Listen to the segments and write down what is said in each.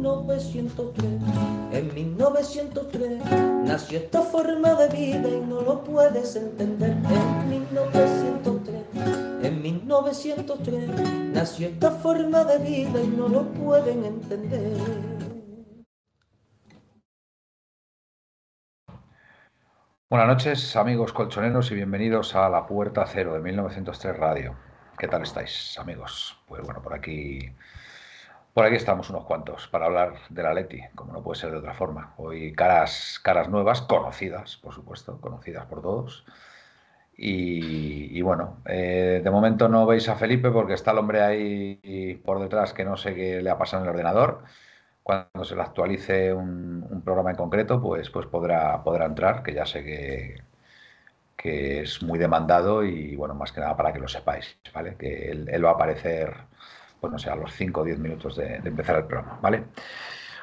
1903. En 1903 nació esta forma de vida y no lo puedes entender. En 1903, en 1903 nació esta forma de vida y no lo pueden entender. Buenas noches, amigos colchoneros, y bienvenidos a La Puerta Cero de 1903 Radio. ¿Qué tal estáis, amigos? Pues bueno, por aquí, por aquí estamos unos cuantos para hablar de la Leti, como no puede ser de otra forma. Hoy caras, caras nuevas, conocidas, por supuesto, conocidas por todos. Y, bueno, eh, de momento no veis a Felipe porque está el hombre ahí por detrás que no sé qué le ha pasado en el ordenador cuando se le actualice un, un, programa en concreto, pues, pues podrá, podrá entrar, que ya sé que, que es muy demandado y bueno, más que nada para que lo sepáis, ¿vale? Que él, él va a aparecer, pues no sé, a los 5 o 10 minutos de, de, empezar el programa, ¿vale?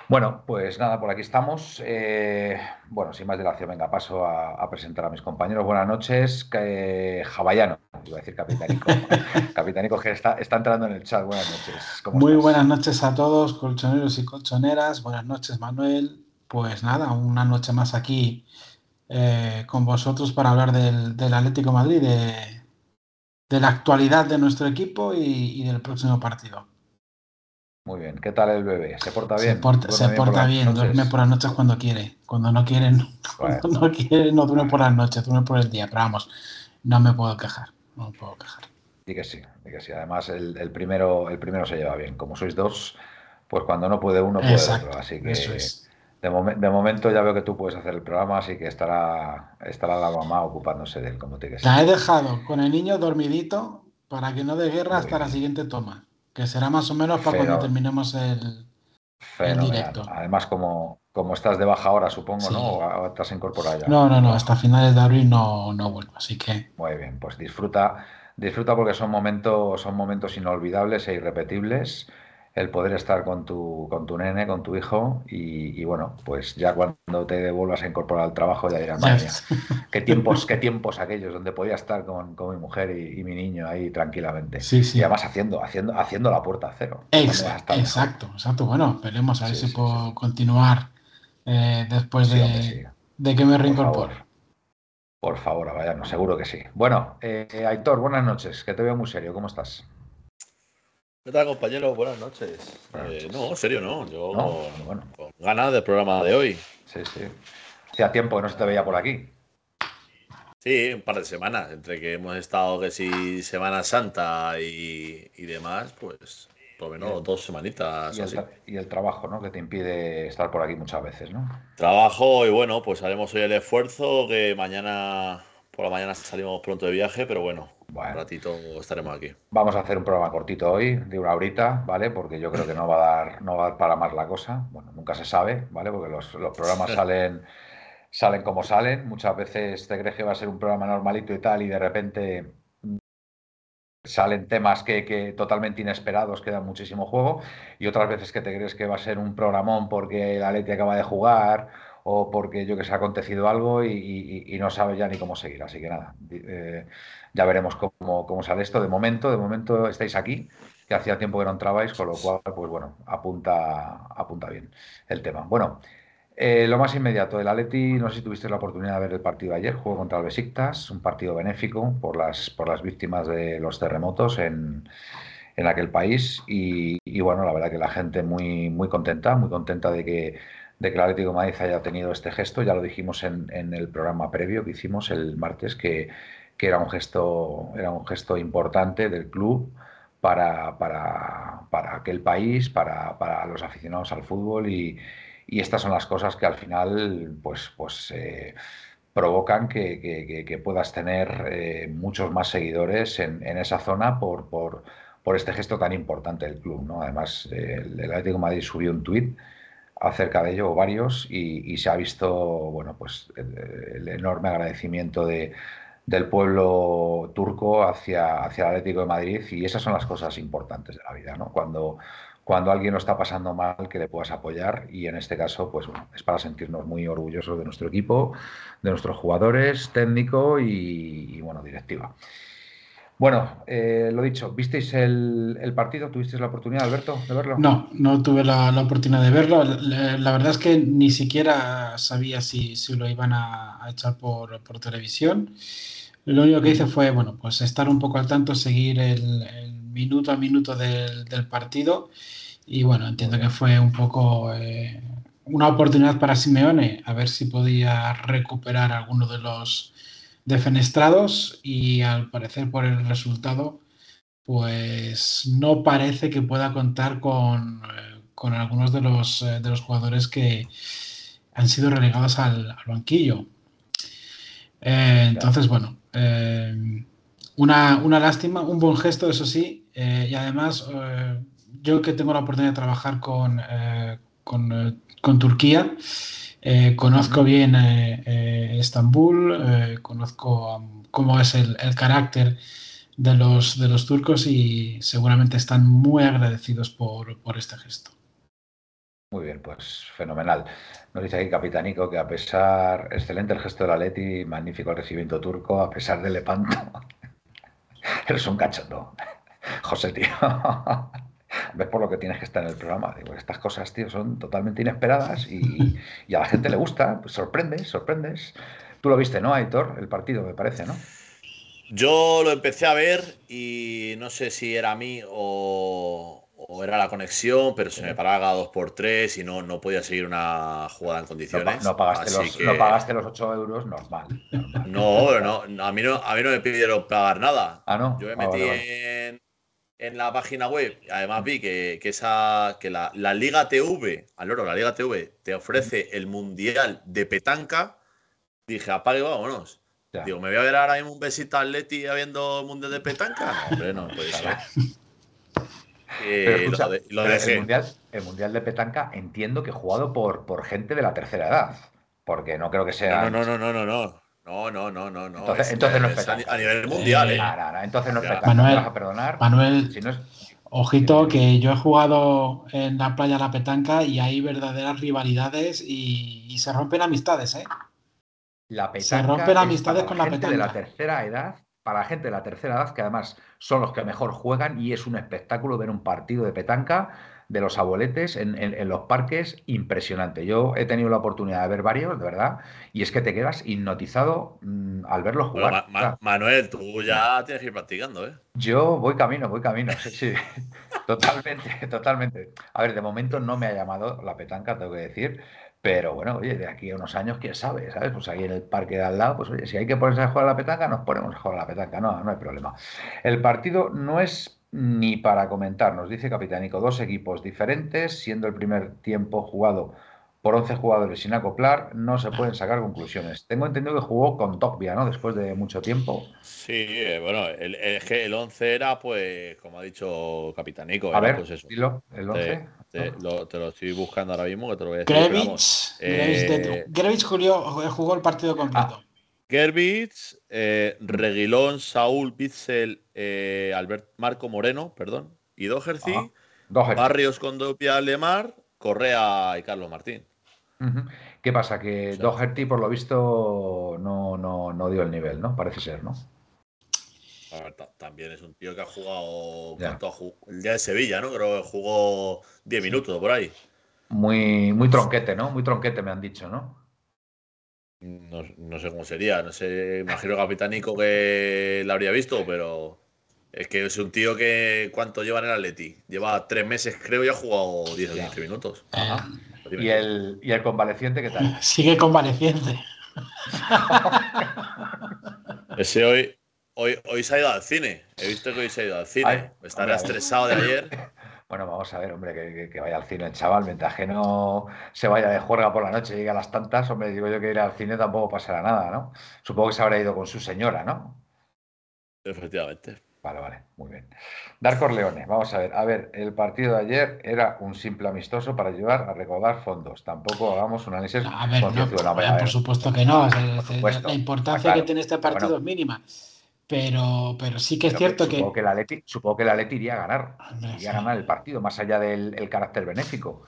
Bueno, pues nada, por aquí estamos. Eh, bueno, sin más dilación, venga, paso a, a, presentar a mis compañeros. Buenas noches, eh, Javallano, iba a decir Capitanico. Capitanico que está, está, entrando en el chat. Buenas noches. Muy estás? buenas noches a todos, colchoneros y colchoneras. Buenas noches, Manuel. Pues nada, una noche más aquí eh, con vosotros para hablar del, del Atlético Madrid, de, de, la actualidad de nuestro equipo y, y del próximo partido. Muy bien. ¿Qué tal el bebé? ¿Se porta bien? Se porta, se bien, porta por bien, duerme por las noches cuando quiere. Cuando no quiere, no, bueno. cuando no, quiere, no duerme por las noches, duerme por el día. Pero vamos, no me puedo quejar. No me puedo quejar. Y que sí, y que sí. Además, el, el, primero, el primero se lleva bien. Como sois dos, pues cuando no puede uno, puede Exacto, otro. Así que es. De, momen, de, momento ya veo que tú puedes hacer el programa, así que estará, estará la mamá ocupándose de él, como tiene que. La he dejado con el niño dormidito para que no dé guerra hasta la siguiente toma que será más o menos para cuando terminemos el, el, directo. Además, como, como estás de baja ahora, supongo, sí. ¿no? ¿O estás incorporada ya? No, no, no, hasta finales de abril no, no vuelvo, así que... Muy bien, pues disfruta, disfruta porque son momentos, son momentos inolvidables e irrepetibles el poder estar con tu, con tu nene, con tu hijo y, y, bueno, pues ya cuando te vuelvas a incorporar al trabajo ya dirás, madre mía, qué tiempos, qué tiempos aquellos donde podía estar con, con mi mujer y, y, mi niño ahí tranquilamente. Sí, sí. Y además haciendo, haciendo, haciendo la puerta a cero. Exacto, exacto, exacto. Bueno, veremos a ver sí, si puedo continuar eh, después de, de, que me reincorpore. Por favor, vaya, no, seguro que sí. Bueno, eh, Aitor, buenas noches, que te veo muy serio, ¿cómo estás? ¿Qué tal, compañeros? Buenas noches. Eh, no, en serio, no. Yo no, bueno. con ganas del programa de hoy. Sí, sí. Hacía tiempo que no se te veía por aquí. Sí, un par de semanas. Entre que hemos estado, que si Semana Santa y, y demás, pues por lo menos dos semanitas. Y el, y el, trabajo, ¿no? Que te impide estar por aquí muchas veces, ¿no? Trabajo y bueno, pues haremos hoy el esfuerzo, que mañana por la mañana salimos pronto de viaje, pero bueno, bueno, un ratito estaremos aquí. Vamos a hacer un programa cortito hoy, de una horita, ¿vale? Porque yo creo que no va a dar, no va a dar para más la cosa. Bueno, nunca se sabe, ¿vale? Porque los, los programas salen, salen como salen. Muchas veces te crees que va a ser un programa normalito y tal, y de repente salen temas que, que, totalmente inesperados que dan muchísimo juego y otras veces que te crees que va a ser un programón porque la Leti acaba de jugar o porque yo que sé ha acontecido algo y, no sabes ya ni cómo seguir. Así que nada eh, ya veremos cómo, cómo, sale esto. De momento de momento estáis aquí que hacía tiempo que no entrabais con lo cual pues bueno apunta apunta bien el tema. Bueno eh, lo más inmediato, el Atleti, no sé si tuviste la oportunidad de ver el partido de ayer, juego contra el Besiktas, un partido benéfico por las, por las víctimas de los terremotos en, en aquel país y, y, bueno, la verdad que la gente muy, muy contenta, muy contenta de que, de que el Atlético de Madrid haya tenido este gesto, ya lo dijimos en, en el programa previo que hicimos el martes, que, que, era, un gesto, era un gesto importante del club para, para, para aquel país, para, para los aficionados al fútbol y y estas son las cosas que al final pues, pues eh, provocan que, que, puedas tener eh, muchos más seguidores en, en esa zona por, por, por, este gesto tan importante del club. ¿no? Además, el Atlético de Madrid subió un tuit acerca de ello, varios, y, se ha visto, bueno, pues el, enorme agradecimiento de, del pueblo turco hacia, hacia el Atlético de Madrid, y esas son las cosas importantes de la vida, ¿no? Cuando, cuando alguien lo está pasando mal, que le puedas apoyar, y en este caso, pues es para sentirnos muy orgullosos de nuestro equipo, de nuestros jugadores, técnico y bueno, directiva. Bueno, eh, lo dicho, ¿visteis el, partido? ¿Tuvisteis la oportunidad, Alberto, de verlo? No, no tuve la, oportunidad de verlo. La, verdad es que ni siquiera sabía si, lo iban a, echar por, televisión. Lo único que hice fue, bueno, pues estar un poco al tanto, seguir el, minuto a minuto del, partido. Y bueno, entiendo que fue un poco eh, una oportunidad para Simeone, a ver si podía recuperar alguno de los defenestrados y al parecer por el resultado, pues no parece que pueda contar con, eh, algunos de los, eh, de los jugadores que han sido relegados al, banquillo. Eh, entonces, bueno, una, una, lástima, un buen gesto, eso sí, y además yo que tengo la oportunidad de trabajar con, con, con Turquía, eh, conozco bien eh, eh, Estambul, conozco um, cómo es el, carácter de los, de los turcos y seguramente están muy agradecidos por, este gesto. Muy bien, pues fenomenal. Nos dice aquí Capitanico que a pesar, excelente el gesto de la Leti, magnífico el recibimiento turco, a pesar del Lepanto. Eres un cachondo, José, tío ves por lo que tienes que estar en el programa. Digo, estas cosas, tío, son totalmente inesperadas y, a la gente le gusta, pues sorprendes, sorprendes. Tú lo viste, ¿no, Aitor? El partido, me parece, ¿no? Yo lo empecé a ver y no sé si era a mí o, era la conexión, pero se me paraba dos por tres y no, no podía seguir una jugada en condiciones. No, pagaste, los, no pagaste los 8 euros, normal. No, no, a mí no, a mí no me pidieron pagar nada. Ah, no. Yo me ah, metí en en la página web, además vi que, esa, que la, Liga TV, al oro, la Liga TV, te ofrece el Mundial de Petanca, dije, apague, vámonos. Digo, ¿me voy a ver ahora mismo un besito al Leti habiendo Mundial de Petanca? No, hombre, no puede ser. Eh, el, mundial, el Mundial de Petanca entiendo que jugado por, por gente de la tercera edad, porque no creo que sea... No, no, no, no, no, no. No, no, no, no, no. Entonces, entonces no es, a nivel mundial, ¿eh? entonces no es Manuel, a perdonar. Manuel, ojito que yo he jugado en la playa La Petanca y hay verdaderas rivalidades y, se rompen amistades, ¿eh? La petanca se rompen amistades con la petanca. de la tercera edad, para la gente de la tercera edad, que además son los que mejor juegan y es un espectáculo ver un partido de petanca de los abueletes en, los parques impresionante. Yo he tenido la oportunidad de ver varios, de verdad, y es que te quedas hipnotizado mm, al verlos jugar. Manuel, tú ya tienes que ir practicando, ¿eh? Yo voy camino, voy camino, sí, sí. totalmente, totalmente. A ver, de momento no me ha llamado la petanca, tengo que decir. Pero bueno, oye, de aquí a unos años, quién sabe, ¿sabes? Pues ahí en el parque de al lado, pues oye, si hay que ponerse a jugar a la petanca, nos ponemos a jugar a la petanca, no, no hay problema. El partido no es ni para comentar, nos dice Capitánico, dos equipos diferentes, siendo el primer tiempo jugado por 11 jugadores sin acoplar, no se pueden sacar conclusiones. Tengo entendido que jugó con Tokvia, ¿no? Después de mucho tiempo. Sí, eh, bueno, el, es que el 11 era, pues, como ha dicho Capitánico. A ver, pues eso. Dilo, el 11. Te, lo, estoy buscando ahora mismo, que te lo voy a decir. Grevich, eh, jugó, el partido completo. Gerbich, eh, Reguilón, Saúl, Bitzel, eh, Albert, Marco Moreno, perdón, y Doherty, Barrios, Condopia, Lemar, Correa y Carlos Martín. ¿Qué pasa? Que Doherty, por lo visto, no, no, dio el nivel, ¿no? Parece ser, ¿no? También es un tío que ha jugado el día de Sevilla, ¿no? Creo que jugó 10 minutos por ahí. Muy, muy tronquete, ¿no? Muy tronquete me han dicho, ¿no? No, sé cómo sería, no sé, imagino Capitánico que la habría visto, pero es que es un tío que ¿cuánto lleva en el Atleti? Lleva tres meses, creo, y ha jugado 10 o 15 minutos. ¿Y, el, ¿Y el convaleciente qué tal? Sigue convaleciente. Ese hoy, hoy, hoy se ha ido al cine. He visto que hoy se ha ido al cine. Estará estresado de ayer. Bueno, vamos a ver, hombre, que, vaya al cine el chaval, mientras que no se vaya de juerga por la noche y llegue a las tantas, hombre, digo yo que ir al cine tampoco pasará nada, ¿no? Supongo que se habrá ido con su señora, ¿no? Efectivamente. Vale, vale, muy bien. Dar Corleone, vamos a ver. A ver, el partido de ayer era un simple amistoso para ayudar a recaudar fondos. Tampoco hagamos un análisis. A ver, no, por supuesto que no. la importancia que tiene este partido es mínima. Pero, pero sí que es cierto que. que la Leti, supongo que la Leti iría a ganar. iría a ganar el partido, más allá del carácter benéfico.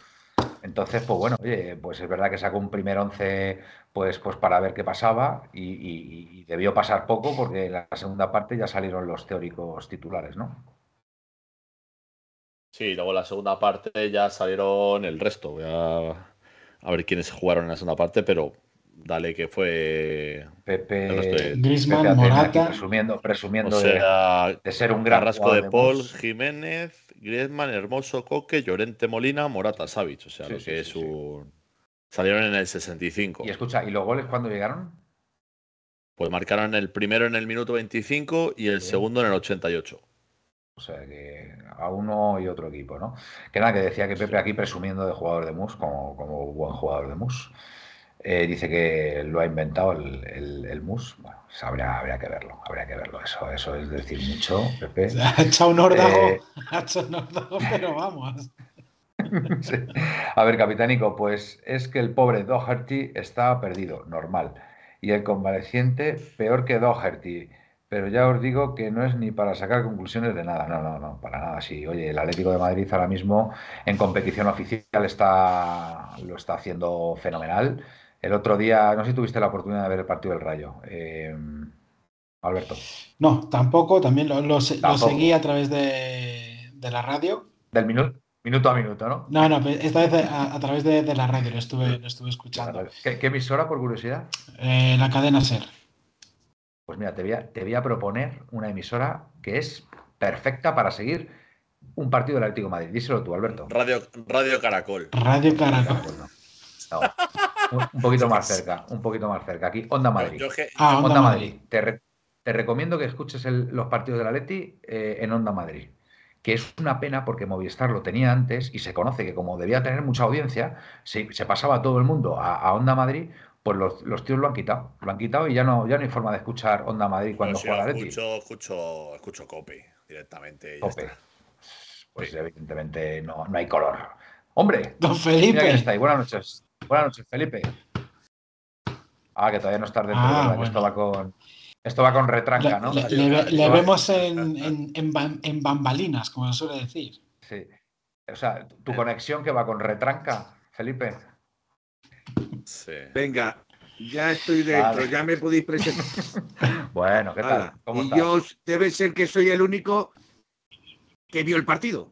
Entonces, pues bueno, oye, pues es verdad que sacó un primer once pues, pues para ver qué pasaba y, debió pasar poco porque en la segunda parte ya salieron los teóricos titulares, ¿no? Sí, luego en la segunda parte ya salieron el resto. Voy a, ver quiénes jugaron en la segunda parte, pero dale que fue Pepe Griezmann, Morata presumiendo, presumiendo de, ser un gran Carrasco de Paul, Jiménez, Griezmann, Hermoso, Coque, Llorente Molina, Morata, Savic, o sea, lo que es un salieron en el 65. Y escucha, ¿y los goles cuándo llegaron? Pues marcaron el primero en el minuto 25 y el segundo en el 88. O sea que a uno y otro equipo, ¿no? Que nada, que decía que Pepe aquí presumiendo de jugador de MUS, como, como buen jugador de MUS. Eh, dice que lo ha inventado el, el, MUS. Bueno, pues habría, que verlo, habría que verlo. Eso, eso es decir mucho, Pepe. Ha echado un órdago, eh, ha echado un órdago, pero vamos. A ver, capitánico, pues es que el pobre Doherty está perdido, normal. Y el convaleciente peor que Doherty. Pero ya os digo que no es ni para sacar conclusiones de nada. No, no, no, para nada. Sí, oye, el Atlético de Madrid ahora mismo en competición oficial está, lo está haciendo fenomenal. El otro día, no sé si tuviste la oportunidad de ver el partido del Rayo. Eh, Alberto. No, tampoco. También lo, seguí a través de, la radio. Del minuto. Minuto a minuto, ¿no? No, no, esta vez a, través de, la radio lo estuve, lo estuve escuchando. ¿Qué, emisora, por curiosidad? Eh, la cadena SER. Pues mira, te voy, a, te voy a proponer una emisora que es perfecta para seguir un partido del Atlético de Madrid. Díselo tú, Alberto. Radio, Radio Caracol. Radio Caracol. No un, poquito más cerca, un poquito más cerca. Aquí, Onda Madrid. Ah, Onda, Madrid. Te, recomiendo que escuches los partidos de la Leti eh, en Onda Madrid. Que es una pena porque Movistar lo tenía antes y se conoce que como debía tener mucha audiencia, se, pasaba todo el mundo a, Onda Madrid, pues los, tíos lo han quitado. Lo han quitado y ya no, ya no hay forma de escuchar Onda Madrid cuando juega la Leti. Escucho, escucho, escucho Cope directamente. Cope. Pues evidentemente no, no hay color. Hombre, don Felipe. está ahí. Buenas noches. Buenas noches, Felipe. Ah, que todavía no estás dentro. Ah, esto va con. Esto va con retranca, ¿no? Le, vemos en, en, bambalinas, como se suele decir. Sí. O sea, tu conexión que va con retranca, Felipe. Sí. Venga, ya estoy dentro, ya me podéis presentar. bueno, ¿qué tal? y yo debe ser que soy el único que vio el partido.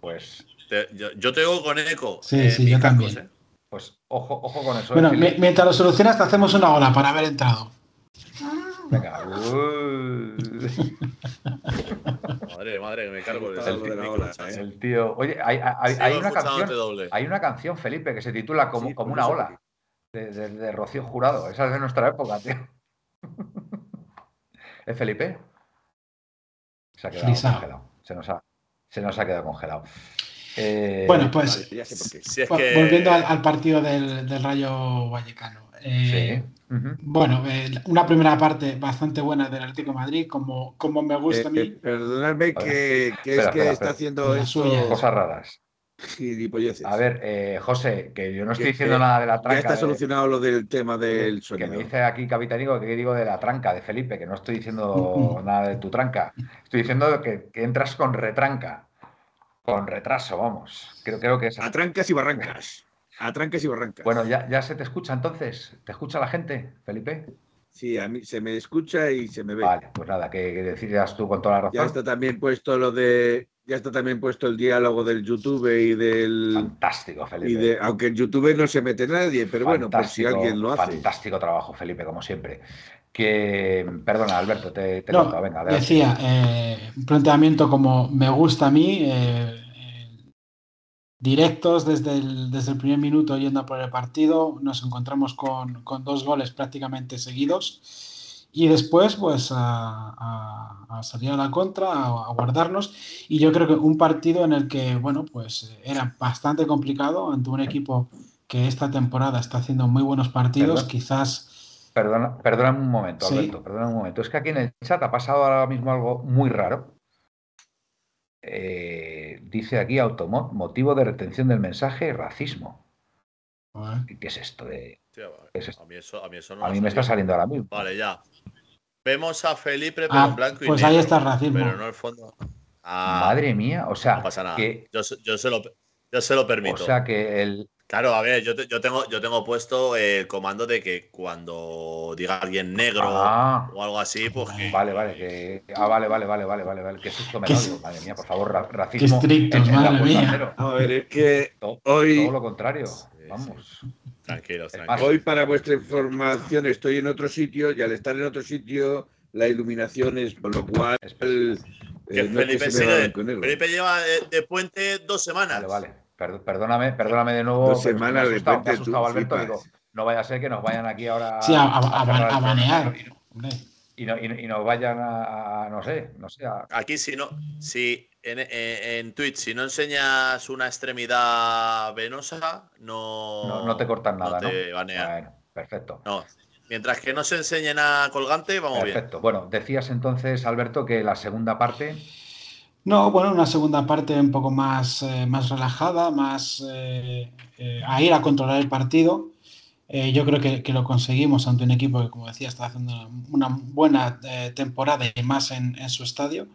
Pues. yo, tengo con eco. Sí, sí, yo también. ¿eh? Pues ojo, ojo con eso. Bueno, mientras lo solucionas, te hacemos una hora para haber entrado. Venga. madre, madre, me cargo de, el, de la ola, ¿eh? el tío. Oye, hay, hay, una canción, hay una canción, Felipe, que se titula Como, como una ola. De, de, Rocío Jurado. Esa es de nuestra época, tío. ¿Es Felipe? Se ha quedado congelado. Se nos ha, se nos ha quedado congelado. Eh, bueno, pues volviendo al, partido del, Rayo Vallecano. Eh, bueno, eh, una primera parte bastante buena del Atlético Madrid, como, como me gusta a mí. perdonadme que, es que está haciendo eso. Cosas raras. A ver, José, que yo no estoy diciendo nada de la tranca. Ya está solucionado lo del tema del sonido. Que me dice aquí Capitanico que digo de la tranca de Felipe, que no estoy diciendo nada de tu tranca. Estoy diciendo que, que entras con retranca. Con retraso, vamos. Creo, creo que es. A trancas y barrancas. A trancas y barrancas. Bueno, ya, ya se te escucha entonces. ¿Te escucha la gente, Felipe? Sí, a mí se me escucha y se me ve. Vale, pues nada, que, decidas tú con toda la razón. Ya está también puesto lo de. Ya está también puesto el diálogo del YouTube y del. Fantástico, Felipe. Y de, aunque en YouTube no se mete nadie, pero bueno, pues si alguien lo hace. Fantástico trabajo, Felipe, como siempre. Que, perdona, Alberto, te, te no, venga. Decía, eh, un planteamiento como me gusta a mí, eh, directos desde el, desde el primer minuto yendo por el partido, nos encontramos con, dos goles prácticamente seguidos y después pues a, salir a la contra, a, guardarnos. Y yo creo que un partido en el que bueno pues era bastante complicado ante un equipo que esta temporada está haciendo muy buenos partidos, quizás Perdona, perdóname un momento, Sí. Alberto, perdóname un momento. Es que aquí en el chat ha pasado ahora mismo algo muy raro. Eh, dice aquí Automot, motivo de retención del mensaje, racismo. ¿Qué es esto de.? Hostia, vale. ¿Qué es esto? a, mí eso, a mí eso no A me mí me está saliendo ahora mismo. Vale, ya. Vemos a Felipe, pero Ah, en blanco y pues negro. ahí está el racismo. Pero no el fondo. Ah, Madre mía, o sea, no pasa nada. que, Yo, se- yo, se lo, yo se lo o permito. sea que el, Claro, a ver, yo, te- yo, tengo, yo tengo puesto el comando de que cuando diga alguien negro Ah. o algo así, pues que. Vale, vale, que. Ah, vale, vale, vale, vale, vale, vale. ¿Qué susto me Qué da? Digo, Madre mía, por favor, ra- racismo. estrictos, en- en madre puerta mía. cero. A ver, es que Todo, Hoy- todo lo contrario. Vamos. Tranquilos, tranquilos. hoy para vuestra información estoy en otro sitio y al estar en otro sitio la iluminación es por lo cual Es- eh, Que no es Felipe, que lleva de, de puente dos semanas. Vale, vale. Per- perdóname, perdóname de nuevo. Dos me semanas de asustado, me asustado, tú Alberto. Digo, no vaya a ser que nos vayan aquí ahora Sí, a, a- a- a banear. y no-. Y, y nos vayan a, a- no sé, no sé, a- Aquí, si no, si en, en, en Twitch, si no enseñas una extremidad venosa, no, no, no te cortan nada, ¿no? te banean. Bueno, perfecto. No. Mientras que no se enseñe nada colgante, vamos bien. Perfecto. Bueno, decías entonces, Alberto, que la segunda parte. No, bueno, una segunda parte un poco más, eh, más relajada, más eh, eh, a ir a controlar el partido. Yo creo que, que lo conseguimos ante un equipo que, como decía, está haciendo una buena temporada y más en, en su estadio.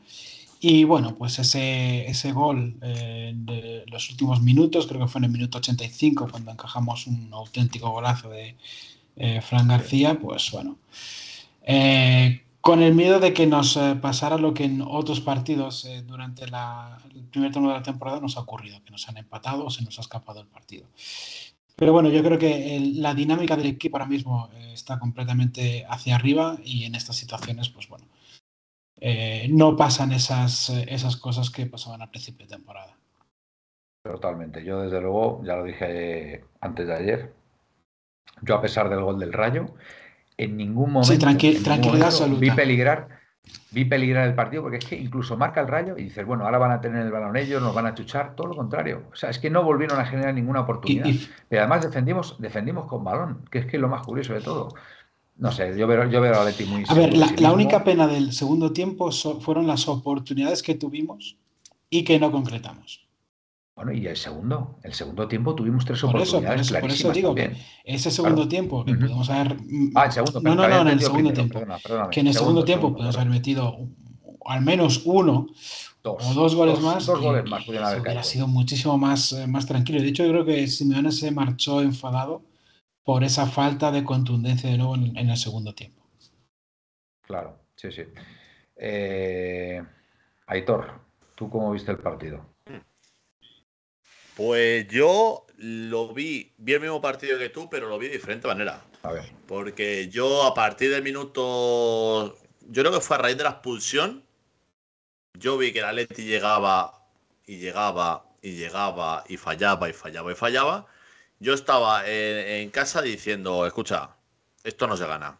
Y bueno, pues ese, ese gol de los últimos minutos, creo que fue en el minuto 85 cuando encajamos un auténtico golazo de Fran García, pues bueno. Eh, con el miedo de que nos eh, pasara lo que en otros partidos eh, durante la- el primer turno de la temporada nos ha ocurrido, que nos han empatado o se nos ha escapado el partido. Pero bueno, yo creo que la dinámica del equipo ahora mismo eh, está completamente hacia arriba y en estas situaciones, pues bueno, no pasan esas, esas cosas que pasaban al principio de temporada. Totalmente. Yo, desde luego, ya lo dije antes de ayer. Yo, a pesar del gol del Rayo, en ningún momento, ningún tranquilidad momento absoluta. vi peligrar, vi peligrar el partido, porque es que incluso marca el Rayo y dices, bueno, ahora van a tener el balón ellos, nos van a chuchar, todo lo contrario. O sea, es que no volvieron a generar ninguna oportunidad. y- Pero además defendimos, defendimos con balón, que es que es lo más curioso de todo. No sé, yo veo, yo veo a Leti muy a ver, la, sí única pena del segundo tiempo so- fueron las oportunidades que tuvimos y que no concretamos. Bueno, y el segundo, el segundo tiempo tuvimos tres Por eso, por oportunidades por eso digo que ese segundo Claro. tiempo que podemos haber. Ah, el segundo, No, no, no, en el segundo primero, tiempo. perdona. Que en el segundo, tiempo podemos haber metido al menos uno Dos, o dos goles más. Dos goles más eso haber hubiera sido muchísimo más, eh, más tranquilo. De hecho, yo creo que Simeone se marchó enfadado por esa falta de contundencia de nuevo en, en el segundo tiempo. Claro, sí, sí. Eh, Aitor, ¿tú cómo viste el partido? Pues yo lo vi, vi el mismo partido que tú, pero lo vi de diferente manera. A ver, Porque yo a partir del minuto. Yo creo que fue a raíz de la expulsión. Yo vi que el Atleti llegaba y llegaba y llegaba y fallaba y fallaba y fallaba. Yo estaba en, en casa diciendo: Escucha, esto no se gana.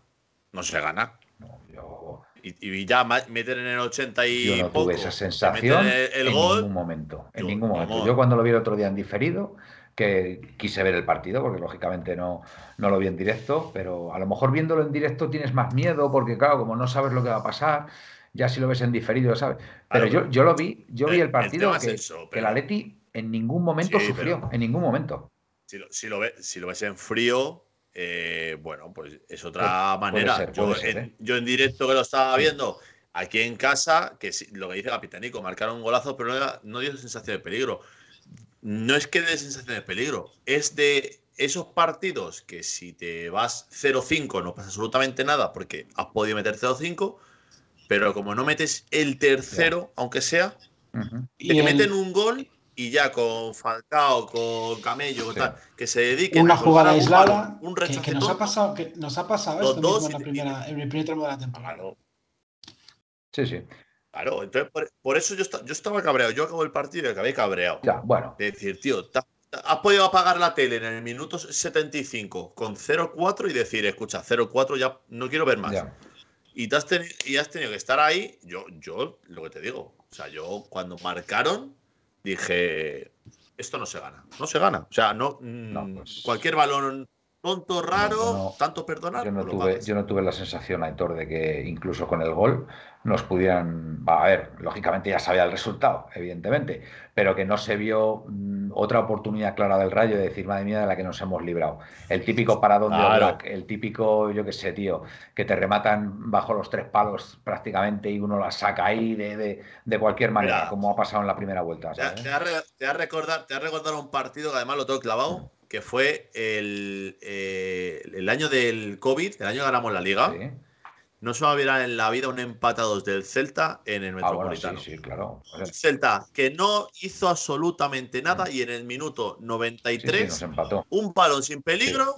No se gana. no, yo, Y, y ya meter en el 80 y. yo no poco, tuve esa sensación meten el, el en gol. ningún momento. En yo- ningún momento. Yo cuando lo vi el otro día en diferido, que quise ver el partido, porque lógicamente no, no lo vi en directo, pero a lo mejor viéndolo en directo tienes más miedo, porque claro, como no sabes lo que va a pasar, ya si lo ves en diferido, ¿sabes? Pero yo, yo lo vi, yo vi El- partido tema es que, eso, que el Atleti en ningún momento Sí, sufrió, pero- en ningún momento. Si lo, si lo ves, si lo ves en frío, eh, bueno, pues es otra Puede- manera. puede ser, yo, puede ser, en, ¿eh? yo en directo que lo estaba viendo, aquí en casa, que sí, lo que dice Capitanico, marcaron un golazo, pero no, dio sensación de peligro. No es que dé sensación de peligro, es de esos partidos que si te vas 0-5 no pasa absolutamente nada porque has podido meter 0-5, pero como no metes el tercero, aunque sea, Ujú. Y te meten un gol y ya con Falcao, con Camello, con Sí. tal, que se dediquen una a jugada aislada balón, un que, nos ha pasado, que nos ha pasado Los esto dos mismo en, la te- primera, en el primer tramo de la temporada. Claro, Sí, sí. claro. Entonces, por, por eso yo, esta- yo estaba cabreado. Yo acabo el partido y acabé cabreado. Ya, bueno, De decir, tío, ta- ta- has podido apagar la tele en el minuto 75 con 0-4 y decir, escucha, 0-4 ya no quiero ver más. ya. Y, te has y has tenido que estar ahí. Yo, yo, lo que te digo, o sea, yo cuando marcaron dije, esto no se gana, no se gana. O sea, no, mm, No, pues- cualquier balón tonto, raro, tanto perdonar. Yo no, tuve, yo no tuve la sensación, Aitor, de que incluso con el gol nos pudieran. Va, a ver, lógicamente ya sabía el resultado, evidentemente, pero que no se vio mm, otra oportunidad clara del rayo de decir, madre mía, de la que nos hemos librado. El típico paradón de Claro. El típico, yo qué sé, tío, que te rematan bajo los tres palos prácticamente y uno la saca ahí de, de- de cualquier manera, Mira. como ha pasado en la primera vuelta. Te, ha- ¿sabes? te ha re- te ha recordar, te ha recordar un partido que además lo tengo clavado, que fue el, eh, el año del COVID, el año que ganamos la liga. Sí. No se va a olvidar en la vida un empate a dos del Celta en el Ah, bueno, Metropolitano. sí, sí, claro. El Celta que no hizo absolutamente nada y en el minuto Sí, sí, 93, nos empató. un balón sin peligro,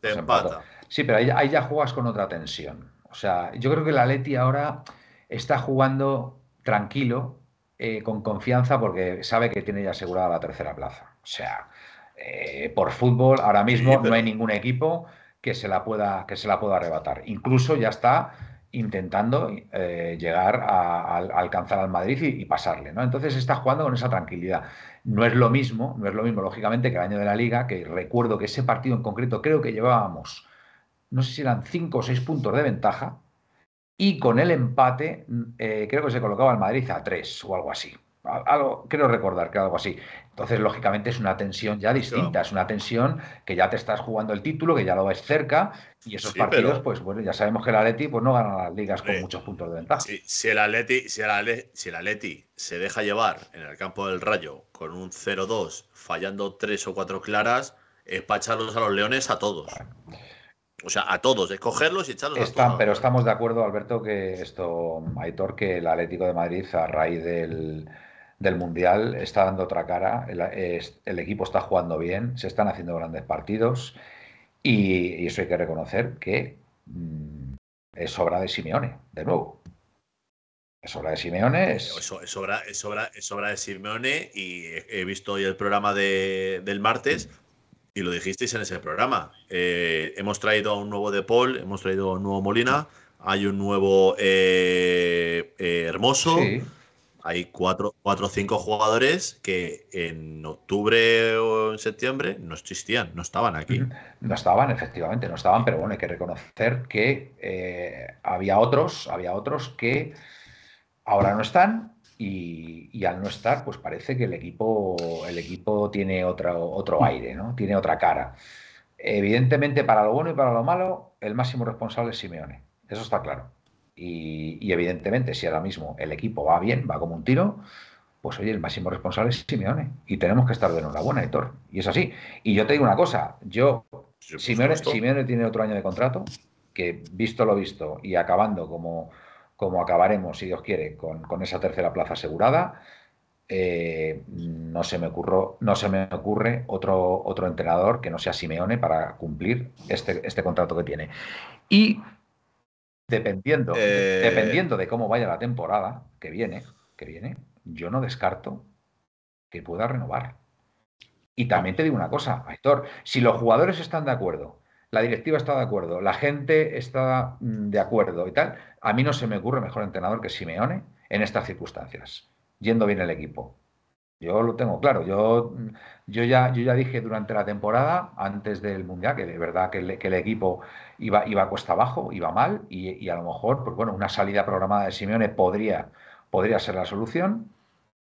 te empata. empató. Sí, pero ahí, ahí ya juegas con otra tensión. O sea, yo creo que el Atleti ahora está jugando tranquilo, eh, con confianza, porque sabe que tiene ya asegurada la tercera plaza. O sea, eh, por fútbol, ahora mismo Sí, pero- no hay ningún equipo que se la pueda, que se la pueda arrebatar. Incluso ya está intentando eh, llegar a, alcanzar al Madrid y, y pasarle, ¿no? Entonces está jugando con esa tranquilidad. No es lo mismo, no es lo mismo, lógicamente, que el año de la Liga, que recuerdo que ese partido en concreto creo que llevábamos, no sé si eran cinco o seis puntos de ventaja, y con el empate eh, creo que se colocaba el Madrid a tres o algo así. Al- Algo, creo recordar que algo así. Entonces, lógicamente, es una tensión ya distinta, es una tensión que ya te estás jugando el título, que ya lo ves cerca, y esos Sí, partidos, pero- pues bueno, ya sabemos que el Atleti pues, no gana las ligas con muchos puntos de ventaja. Si, si el Atleti, si, el Ale- si el Atleti se deja llevar en el campo del Rayo con un 0-2, fallando tres o cuatro claras, es para echarlos a los leones a todos. O sea, a todos, es cogerlos y echarlos a Están, todos. pero estamos de acuerdo, Alberto, que esto, Aitor, que el Atlético de Madrid, a raíz del, del Mundial, está dando otra cara. El, es- el equipo está jugando bien, se están haciendo grandes partidos y, y eso hay que reconocer que mm, es obra de Simeone, de nuevo. Es obra de Simeone. Es, es, obra, es, obra, es obra de Simeone y he he visto hoy el programa de- del martes y lo dijisteis en ese programa. Eh, hemos traído a un nuevo De Paul, hemos traído a un nuevo Molina, hay un nuevo eh, eh, Hermoso. sí, Hay cuatro, cuatro o cinco jugadores que en octubre o en septiembre no existían, no estaban aquí. No estaban, efectivamente, no estaban, pero bueno, hay que reconocer que eh, había otros, había otros que ahora no están y, y al no estar, pues parece que el equipo, el equipo tiene otro, otro aire, ¿no? Tiene otra cara. Evidentemente, para lo bueno y para lo malo, el máximo responsable es Simeone. Eso está claro. Y, y evidentemente, si ahora mismo el equipo va bien, va como un tiro, pues oye, el máximo responsable es Simeone. Y tenemos que estar de enhorabuena, Héctor. Y es así. Y yo te digo una cosa, yo Simeone. Simeone tiene otro año de contrato, que visto lo visto y acabando como, como acabaremos, si Dios quiere, con, con esa tercera plaza asegurada, eh, no, se me ocurro, no se me ocurre otro, otro entrenador que no sea Simeone para cumplir este, este contrato que tiene. Y dependiendo, Eh, dependiendo de cómo vaya la temporada que viene, que viene, yo no descarto que pueda renovar. Y también te digo una cosa, Aitor, si los jugadores están de acuerdo, la directiva está de acuerdo, la gente está mm, de acuerdo y tal, a mí no se me ocurre mejor entrenador que Simeone en estas circunstancias, yendo bien el equipo. Yo lo tengo claro, yo, mm, yo, ya, yo ya dije durante la temporada, antes del Mundial, que de verdad que el, equipo iba, iba cuesta abajo, iba mal, y, a lo mejor, pues bueno, una salida programada de Simeone podría, podría ser la solución,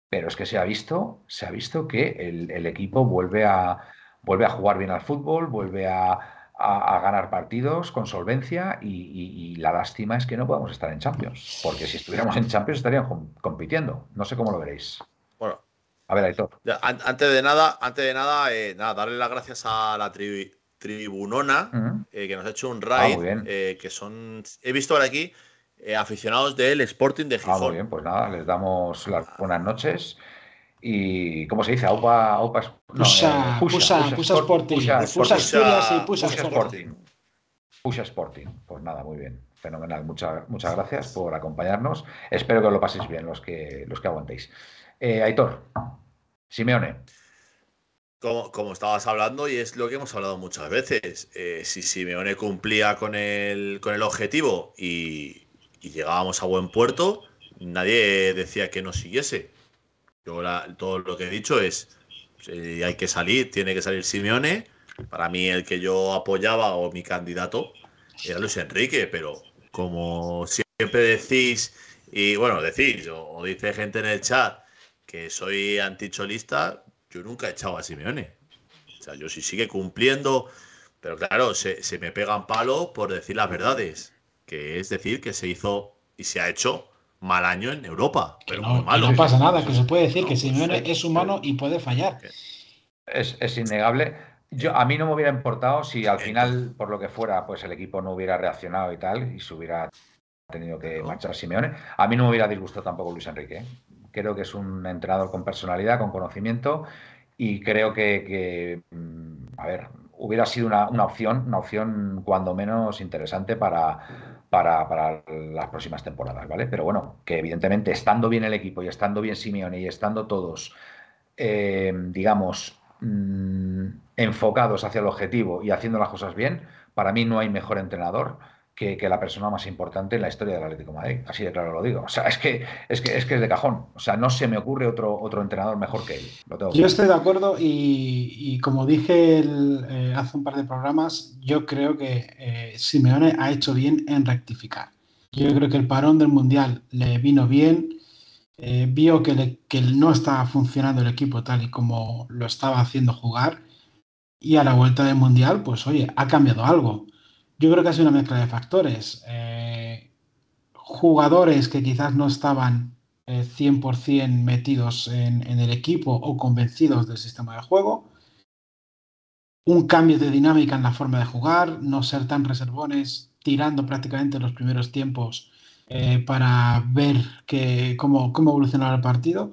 pero es que se ha visto, se ha visto que el, equipo vuelve a, vuelve a jugar bien al fútbol, vuelve a, a- ganar partidos con solvencia y, la lástima es que no podamos estar en Champions, porque si estuviéramos en Champions estarían com- compitiendo. No sé cómo lo veréis. A ver, Aitor. antes de nada, antes de nada, eh, nada, darle las gracias a la tri- tribunona eh, que nos ha hecho un Ah, raid, muy bien. eh, que son, he visto por aquí, eh, aficionados del Sporting de Ah, Gijón. muy bien, pues nada, les damos las buenas noches. Y, ¿cómo se dice? Aupa, Aupa, no, Pusa, eh, Pusa, Pusa Sport- Sporting. Pusa Sporting. Asturias y Pusa Pusa Sporting. Pusa Sporting. Pues nada, muy bien. Fenomenal. Muchas, muchas gracias por acompañarnos. Espero que lo paséis bien los que, los que aguantéis. Eh, Aitor, Simeone. Como, como estabas hablando, y es lo que hemos hablado muchas veces, eh, si Simeone cumplía con el, con el objetivo y, llegábamos a buen puerto, nadie decía que no siguiese. Yo la- todo lo que he dicho es, si hay que salir, tiene que salir Simeone, Para mí el que yo apoyaba o mi candidato era Luis Enrique, pero como siempre decís, y bueno, decís, o, dice gente en el chat que soy anticholista, yo nunca he echado a Simeone. O sea, yo sí sigue cumpliendo, pero claro, se, se me pegan palos por decir las verdades, que es decir, que se hizo y se ha hecho mal año en Europa. Pero no, malo. no pasa nada, que se puede decir que Simeone es humano y puede fallar. Es, es, innegable. Yo, a mí no me hubiera importado si al final, por lo que fuera, pues el equipo no hubiera reaccionado y tal, y se hubiera tenido que marchar a Simeone. A mí no me hubiera disgustado tampoco Luis Enrique. ¿eh? Creo que es un entrenador con personalidad, con conocimiento, y creo que, mm, a ver, hubiera sido una, opción, una opción cuando menos interesante para, para, las próximas temporadas, ¿vale? Pero bueno, que evidentemente estando bien el equipo y estando bien Simeone y estando todos, eh, digamos, mmm, enfocados hacia el objetivo y haciendo las cosas bien, para mí no hay mejor entrenador que, la persona más importante en la historia del Atlético de Madrid. Así de claro lo digo. O sea, es que es, que, es, que es de cajón. O sea, no se me ocurre otro, otro entrenador mejor que él. yo estoy de acuerdo y, como dije eh, hace un par de programas, yo creo que eh, Simeone ha hecho bien en rectificar. Yo creo que el parón del Mundial le vino bien. Eh, vio que, que no estaba funcionando el equipo tal y como lo estaba haciendo jugar. Y a la vuelta del Mundial, pues oye, ha cambiado algo yo creo que ha sido una mezcla de factores. Eh, jugadores que quizás no estaban 100% eh, metidos en, el equipo o convencidos del sistema de juego. Un cambio de dinámica en la forma de jugar, no ser tan reservones, tirando prácticamente los primeros tiempos eh, para ver que, cómo, cómo evolucionaba el partido.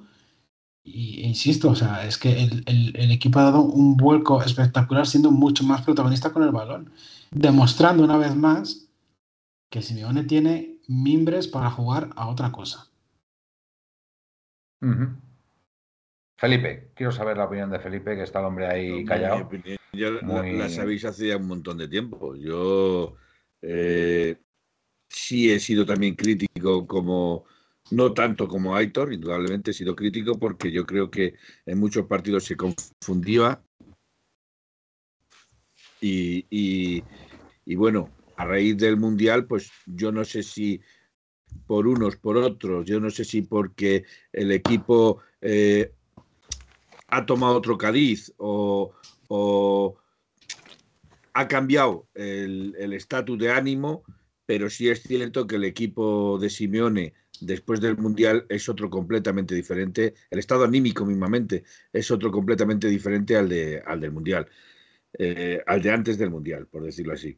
Y, e insisto, o sea, es que el, el, equipo ha dado un vuelco espectacular siendo mucho más protagonista con el balón demostrando una vez más que Simeone tiene mimbres para jugar a otra cosa. Felipe, quiero saber la opinión de Felipe, que está el hombre ahí callado. yo la, sabéis hace un montón de tiempo. Yo eh, sí he sido también crítico como, no tanto como Aitor, indudablemente he sido crítico porque yo creo que en muchos partidos se confundía y, y bueno, a raíz del Mundial, pues yo no sé si por unos, por otros, yo no sé si porque el equipo eh, ha tomado otro Cádiz o, ha cambiado el estatus de ánimo, pero sí es cierto que el equipo de Simeone después del Mundial es otro completamente diferente, el estado anímico mismamente es otro completamente diferente al, de, al del Mundial, eh, al de antes del Mundial, por decirlo así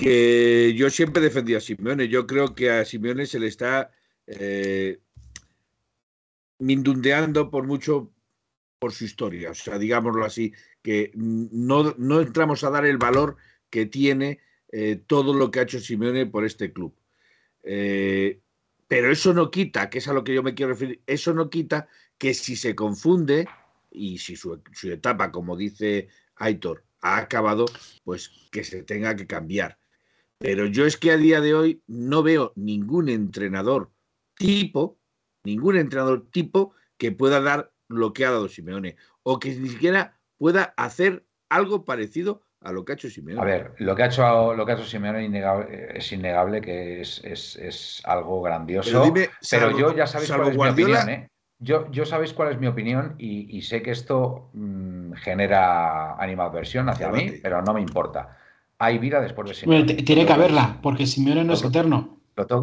que yo siempre defendí a Simeone. Yo creo que a Simeone se le está eh, mindundeando por mucho por su historia. O sea, digámoslo así, que no, no entramos a dar el valor que tiene eh, todo lo que ha hecho Simeone por este club. Eh, pero eso no quita, que es a lo que yo me quiero referir, eso no quita que si se confunde y si su, su etapa, como dice Aitor, ha acabado, pues que se tenga que cambiar. Pero yo es que a día de hoy no veo ningún entrenador tipo, ningún entrenador tipo que pueda dar lo que ha dado Simeone o que ni siquiera pueda hacer algo parecido a lo que ha hecho Simeone. A ver, lo que ha hecho, lo que ha hecho Simeone es innegable, que es, es, es algo grandioso. Pero, yo ya sabéis cuál es mi opinión, ¿eh? Yo, yo sabéis cuál es mi opinión y, sé que esto mm, genera animadversión hacia mí, pero no me importa. Hay vida después de Simeone. tiene que haberla, porque Simeone no es eterno.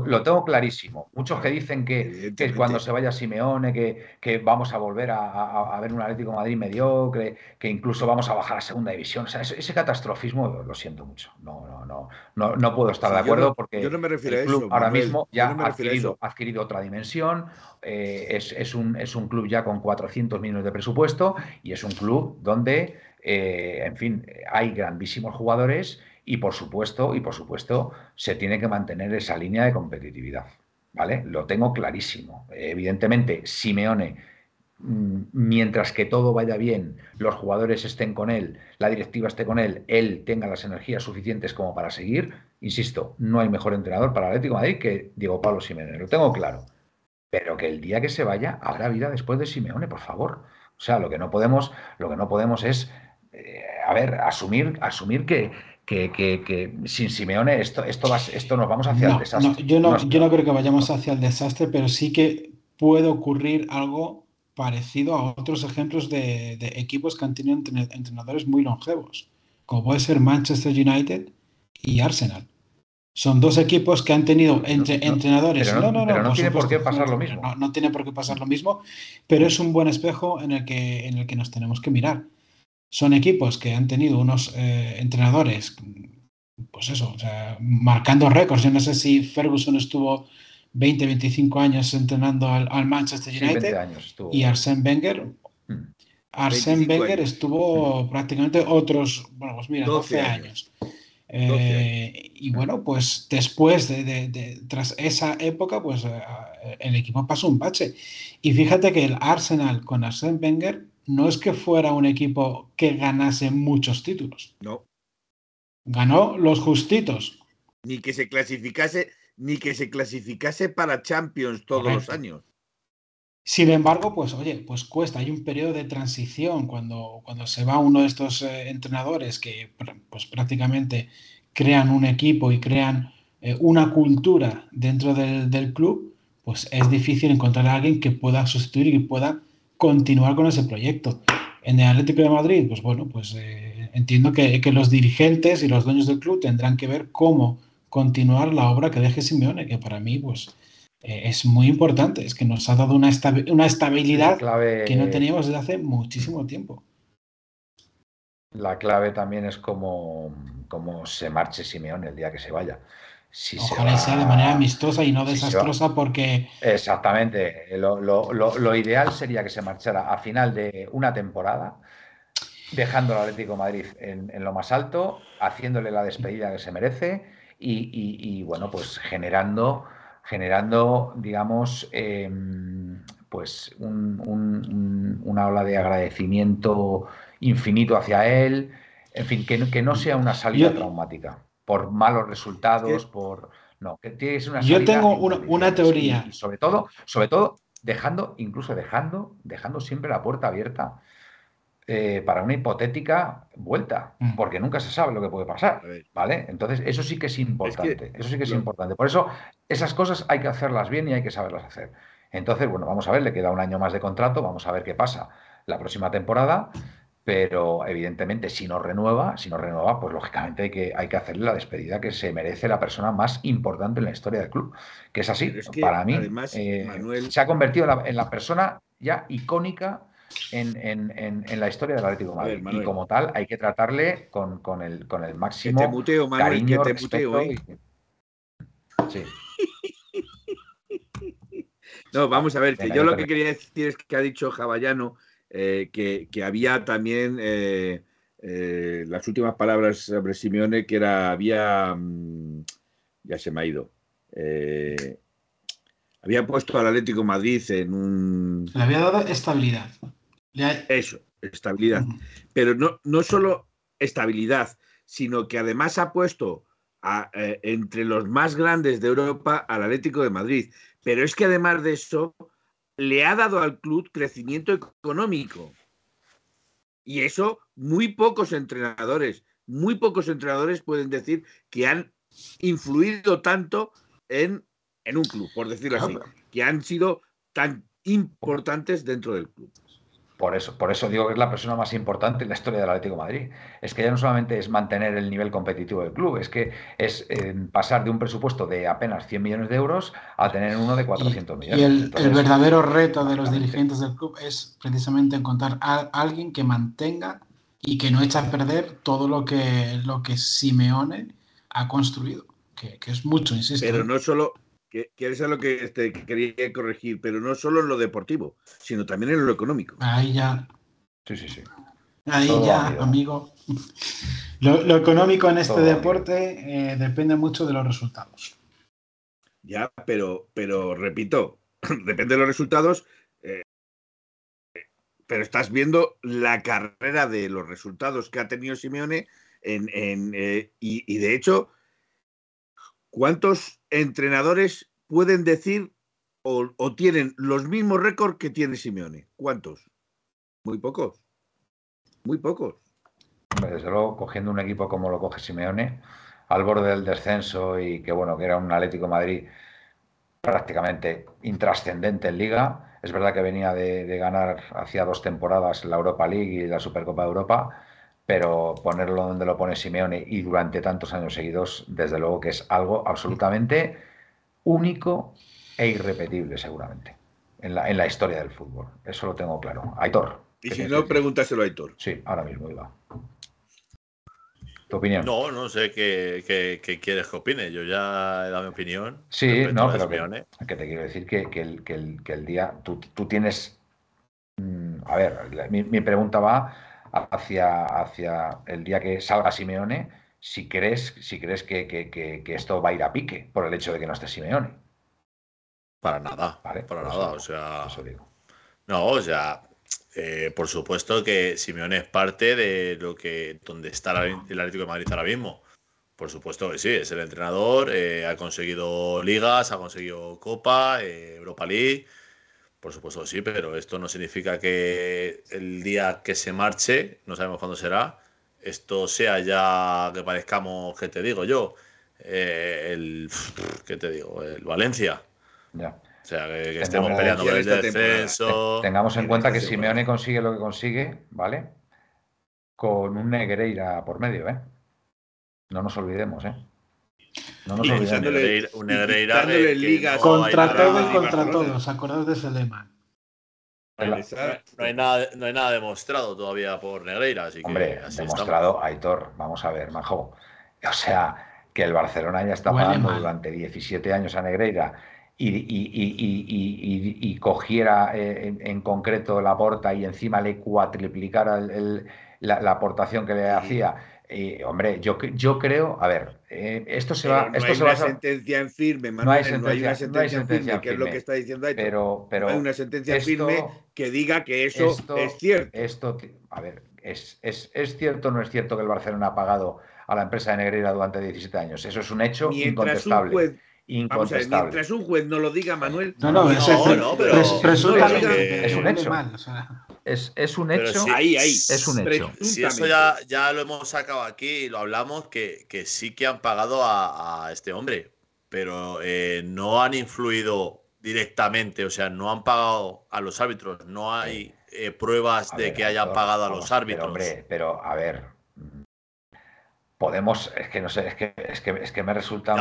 Lo, tengo clarísimo. Muchos que dicen que, cuando se vaya Simeone, que, vamos a volver a, ver un Atlético Madrid mediocre, que incluso vamos a bajar a segunda división. O sea, ese, catastrofismo lo siento mucho. No, no, no, no, no puedo estar de acuerdo porque yo no me refiero el club a eso, ahora mismo ya ha, adquirido, adquirido, otra dimensión. Eh, es, un, es un club ya con 400 millones de presupuesto y es un club donde, eh, en fin, hay grandísimos jugadores y por supuesto, y por supuesto, se tiene que mantener esa línea de competitividad. ¿Vale? Lo tengo clarísimo. Evidentemente, Simeone, mm, mientras que todo vaya bien, los jugadores estén con él, la directiva esté con él, él tenga las energías suficientes como para seguir, insisto, no hay mejor entrenador para Atlético Madrid que Diego Pablo Simeone, lo tengo claro. Pero que el día que se vaya habrá vida después de Simeone, por favor. O sea, lo que no podemos, lo que no podemos es eh, a ver, asumir, asumir que, que, sin Simeone esto, esto, va, esto nos vamos hacia el desastre. yo, no, yo no creo que vayamos hacia el desastre, pero sí que puede ocurrir algo parecido a otros ejemplos de, equipos que han tenido entrenadores muy longevos, como puede ser Manchester United y Arsenal. Son dos equipos que han tenido entre, entrenadores. no, no, no, no, tiene por qué pasar lo mismo. No, tiene por qué pasar lo mismo, pero es un buen espejo en el que, en el que nos tenemos que mirar. Son equipos que han tenido unos eh, entrenadores, pues eso, o sea, marcando récords. Yo no sé si Ferguson estuvo 20, 25 años entrenando al, Manchester United y Arsène Wenger. Hmm. Arsène Wenger estuvo hmm. prácticamente otros, bueno, pues mira, 12, años. Eh, y bueno, pues después de, tras esa época, pues eh, el equipo pasó un bache. Y fíjate que el Arsenal con Arsène Wenger no es que fuera un equipo que ganase muchos títulos. No. Ganó los justitos. Ni que se clasificase, ni que se clasificase para Champions todos los años. Sin embargo, pues oye, pues cuesta, hay un periodo de transición cuando, cuando se va uno de estos eh, entrenadores que pues prácticamente crean un equipo y crean eh, una cultura dentro del, club, pues es difícil encontrar a alguien que pueda sustituir y pueda continuar con ese proyecto. En el Atlético de Madrid, pues bueno, pues eh, entiendo que, que, los dirigentes y los dueños del club tendrán que ver cómo continuar la obra que deje Simeone, que para mí pues eh, es muy importante, es que nos ha dado una, una estabilidad que no teníamos desde hace muchísimo tiempo. La clave también es cómo, cómo se marche Simeone el día que se vaya. Si Ojalá sea de manera amistosa y no desastrosa porque... Exactamente. Lo, lo, lo, ideal sería que se marchara a final de una temporada, dejando al Atlético Madrid en, en, lo más alto, haciéndole la despedida que se merece y, bueno, pues generando, generando digamos, em, pues una ola de agradecimiento infinito hacia él, en fin, que, que no sea una salida traumática por malos resultados, por... No, que tiene una Yo tengo una, teoría. sobre todo, sobre todo, dejando, incluso dejando, dejando siempre la puerta abierta eh, para una hipotética vuelta, mm. porque nunca se sabe lo que puede pasar, ¿vale? Entonces, eso sí que es importante, eso sí que es importante. Por eso, esas cosas hay que hacerlas bien y hay que saberlas hacer. Entonces, bueno, vamos a ver, le queda un año más de contrato, vamos a ver qué pasa la próxima temporada, pero evidentemente si no renueva, si no renueva, pues lógicamente hay que, hay que hacerle la despedida que se merece la persona más importante en la historia del club, que es así. para mí, eh, se ha convertido en la persona ya icónica en, la historia del Atlético de Madrid. y como tal, hay que tratarle con, el, con el máximo que te muteo, cariño, que te muteo, ¿eh? Sí. No, vamos a ver, que yo lo que quería decir es que ha dicho Javallano eh, que, había también eh, las últimas palabras sobre Simeone, que era, había, mm, ya se me ha ido, había puesto al Atlético Madrid en un... Le había dado estabilidad. Eso, estabilidad. Pero no, no solo estabilidad, sino que además ha puesto eh, entre los más grandes de Europa al Atlético de Madrid. Pero es que además de eso, le ha dado al club crecimiento económico. Y eso muy pocos entrenadores, muy pocos entrenadores pueden decir que han influido tanto en en un club, por decirlo así, que han sido tan importantes dentro del club. Por eso, por eso digo que es la persona más importante en la historia del Atlético de Madrid. Es que ya no solamente es mantener el nivel competitivo del club, es que es eh, pasar de un presupuesto de apenas 100 millones de euros a tener uno de 400 millones. Y el, verdadero reto de los dirigentes del club es precisamente encontrar a alguien que mantenga y que no eche a perder todo lo que, lo que Simeone ha construido, que, que es mucho, insisto. Pero no solo, que, que es lo que este, quería corregir, pero no solo en lo deportivo, sino también en lo económico. Ahí ya. Sí, sí, sí. Ahí ya, amigo. Lo, económico en este deporte eh, depende mucho de los resultados. Ya, pero, pero repito, depende de los resultados, eh, pero estás viendo la carrera de los resultados que ha tenido Simeone en, eh, y, de hecho ¿Cuántos entrenadores pueden decir o, tienen los mismos récords que tiene Simeone? ¿Cuántos? Muy pocos. Muy pocos. desde luego, cogiendo un equipo como lo coge Simeone, al borde del descenso y que bueno, que era un Atlético Madrid prácticamente intrascendente en liga. Es verdad que venía de, ganar hacía dos temporadas la Europa League y la Supercopa de Europa, pero ponerlo donde lo pone Simeone y durante tantos años seguidos, desde luego que es algo absolutamente único e irrepetible seguramente en la, en la historia del fútbol. Eso lo tengo claro. Aitor. Y si no, pregúntaselo a Aitor. Sí, ahora mismo iba. ¿Tu opinión? No, no sé qué, quieres que opine. Yo ya he dado mi opinión. Sí, no, pero que, te quiero decir que, el, el, día. Tú, tienes. Mm, a ver, mi, pregunta va hacia, hacia el día que salga Simeone. Si crees, si crees que, esto va a ir a pique por el hecho de que no esté Simeone. Para nada. Vale, para nada. o sea. No, o sea, eh, por supuesto que Simeone es parte de lo que donde está el Atlético de Madrid ahora mismo. Por supuesto que sí, es el entrenador, eh, ha conseguido ligas, ha conseguido Copa, eh, Europa League. Por supuesto que sí, pero esto no significa que el día que se marche, no sabemos cuándo será, esto sea ya que parezcamos, ¿qué te digo yo? el, ¿qué te digo? El Valencia. Ya. O sea, que, estemos peleando por el descenso. Tengamos en cuenta que Simeone consigue lo que consigue, ¿vale? Con un Negreira por medio, ¿eh? No nos olvidemos, ¿eh? No nos olvidemos. Un Negreira, ligas contra todo y contra todos. Acordaos de ese lema. No hay, nada, no hay nada demostrado todavía por Negreira. Así Hombre, demostrado, Aitor, vamos a ver, Majo. O sea, que el Barcelona ya está pagando durante 17 años a Negreira y, cogiera eh, en, concreto la porta y encima le cuatriplicara la, aportación que le hacía. Hombre, yo, yo creo, a ver, eh, esto se va. esto hay se una sentencia en firme, no hay sentencia, una sentencia, que es lo que está diciendo ahí. Pero, pero hay una sentencia firme que diga que eso es cierto. Esto, a ver, es, es, es cierto o no es cierto que el Barcelona ha pagado a la empresa de Negreira durante 17 años. Eso es un hecho incontestable incontestable. mientras un juez no lo diga, Manuel. No, no, es, no, pero, es un hecho. Es, es, un hecho. ahí, ahí. Es un hecho. Si eso ya, ya lo hemos sacado aquí y lo hablamos, que, que sí que han pagado a, a este hombre, pero eh, no han influido directamente, o sea, no han pagado a los árbitros, no hay eh, pruebas de que hayan pagado a los árbitros. Pero, hombre, pero a ver, podemos, es que no sé, es que, es que, es que me resulta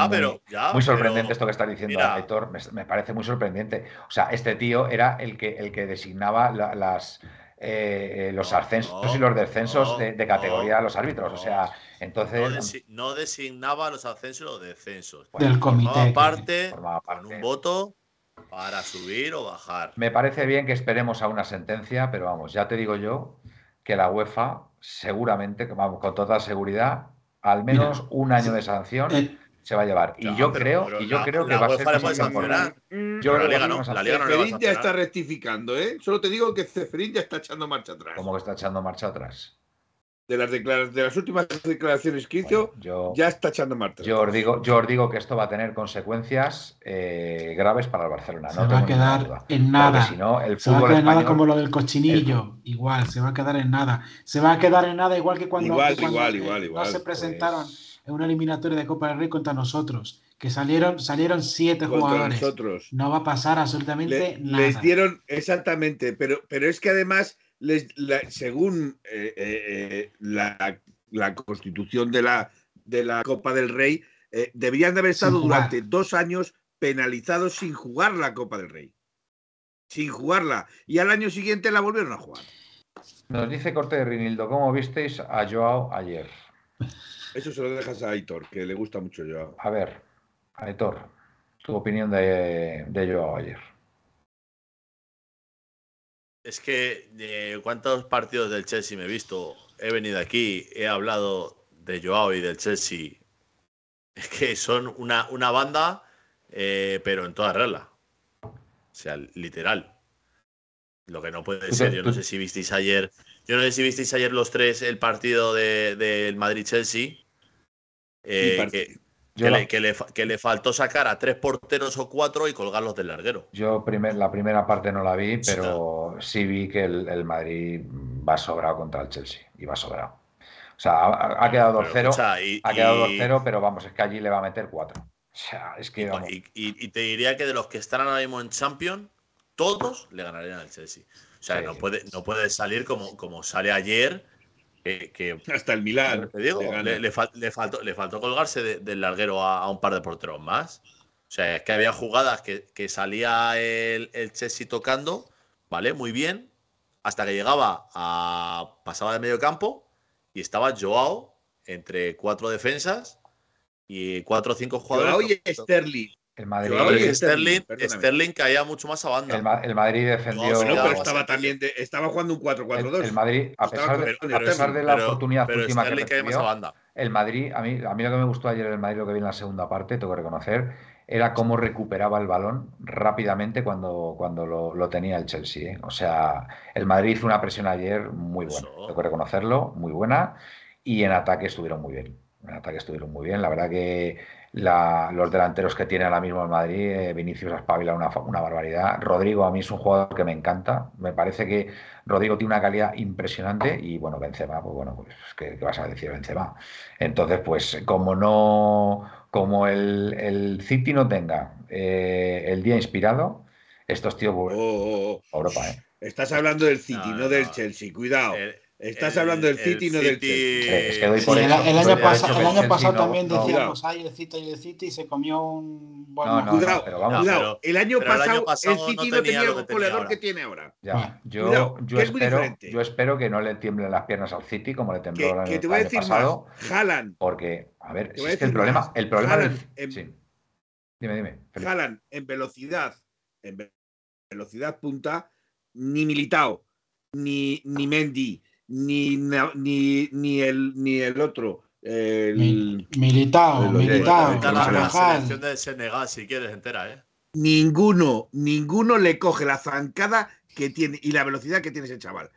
muy, sorprendente esto que está diciendo Aitor, me, parece muy sorprendente. O sea, este tío era el que, el que designaba las, eh, los ascensos y los descensos de, categoría a los árbitros. o sea, entonces. No, designaba los ascensos y los descensos. Del comité. Formaba parte, con un voto para subir o bajar. Me parece bien que esperemos a una sentencia, pero vamos, ya te digo yo que la UEFA seguramente, vamos, con toda seguridad, al menos un año de sanción eh, se va a llevar. Y yo creo, y yo creo que va a ser Yo la Liga no, la Liga no ya está rectificando, ¿eh? Solo te digo que Ceferín ya está echando marcha atrás. ¿Cómo que está echando marcha atrás? De las, de las últimas declaraciones que hizo, ya está echando marcha. Yo os, digo, yo os digo que esto va a tener consecuencias eh, graves para el Barcelona. Se va a quedar en nada. se va a quedar en nada como lo del cochinillo. Igual, se va a quedar en nada. Se va a quedar en nada igual que cuando, igual, igual, igual, igual, no se presentaron en una eliminatoria de Copa del Rey contra nosotros. Que salieron, salieron siete jugadores. Nosotros. No va a pasar absolutamente nada. Les dieron, exactamente, pero, pero es que además según eh, eh, eh, la, constitución de la, de la Copa del Rey, deberían de haber estado durante dos años penalizados sin jugar la Copa del Rey. Sin jugarla. Y al año siguiente la volvieron a jugar. Nos dice Corte de Rinildo, ¿cómo visteis a Joao ayer? Eso se lo dejas a Aitor, que le gusta mucho Joao. A ver, Aitor, tu opinión de, de Joao ayer. Es que eh, cuántos partidos del Chelsea me he visto, he venido aquí, he hablado de Joao y del Chelsea. Es que son una, una banda, eh, pero en toda regla. O sea, literal. Lo que no puede ser. Yo no sé si visteis ayer. Yo no sé si visteis ayer los tres el partido del de, Madrid-Chelsea. Eh, que, le, faltó sacar a tres porteros o cuatro y colgarlos del larguero. Yo primer, la primera parte no la vi, pero sí vi que el, Madrid va sobrado contra el Chelsea. Y va sobrado. O sea, ha, quedado Pero, 2-0. escucha, y- Ha quedado y- 2-0, pero vamos, es que allí le va a meter 4. O sea, es que. Y, vamos, y- y- y te diría que de los que están ahora mismo en Champions, todos le ganarían al Chelsea. O sea, Sí. no, puede, no puede salir como, como sale ayer, que, que- Hasta el Milán. te digo, le le, le fal- le faltó, le faltó colgarse de- del larguero a, a un par de porteros más. O sea, es que había jugadas que, que salía el, el Chelsea tocando, ¿vale? Muy bien, hasta que llegaba a. pasaba de medio campo y estaba Joao entre cuatro defensas y cuatro o cinco jugadores. Joao y Sterling. El Madrid. Sterling, Sterling. Sterling caía mucho más a banda. El, Ma- el Madrid defendió. No, Bueno, Cuidado, pero o estaba también de- estaba jugando un 4-4-2. el, el Madrid, a pesar de, el- a pero- pesar de la pero- oportunidad pero última que Sterling caía más a recibió, banda. el Madrid, a mí, a mí lo que me gustó ayer el Madrid, lo que vi en la segunda parte, tengo que reconocer, era cómo recuperaba el balón rápidamente cuando, cuando lo, lo tenía el Chelsea. ¿eh? O sea, el Madrid hizo una presión ayer muy buena, Eso. tengo que reconocerlo, muy buena, y en ataque estuvieron muy bien. En ataque estuvieron muy bien. La verdad que la- los delanteros que tiene ahora mismo el Madrid, eh, Vinicius Aspavila, una, fa- una barbaridad. Rodrigo a mí es un jugador que me encanta. Me parece que Rodrigo tiene una calidad impresionante y bueno, Benzema, pues bueno, pues ¿qué, qué vas a decir Benzema? Entonces, pues como no, como el, el City no tenga eh, el día inspirado, estos tíos Oh, oh, oh. Europa, ¿eh? Estás hablando del City, No, no, no, del. Chelsea. Cuidado. El- Estás el- hablando del el City, no del City- Chelsea. Es que doy Sí, por el, el año, pasa- el año pasado no- también no- decíamos, ay, el City y el City se comió un buen No, no, momento". Cuidado, pero vamos. cuidado. el año pero el año pasado, pasado el City no no tenía el goleador que tiene ahora. Ya, yo, cuidado, yo que es muy espero, diferente. yo espero que no le tiemblen las piernas al City como le tembló Que, el año, que te voy a decir pasado, más. Haaland, porque, a ver, si es que el problema, más. el problema del- Haaland en- sí. Dime, dime. Felipe. Haaland en velocidad, en ve- velocidad punta, ni Militao, ni, ni Mendy, ni, ni, ni, el, ni el otro. el- Mi- Militao, Lo de- Militao, Ahorita la, la selección de Senegal, si quieres, entera, ¿eh? ninguno, ninguno le coge la zancada que tiene y la velocidad que tiene ese chaval.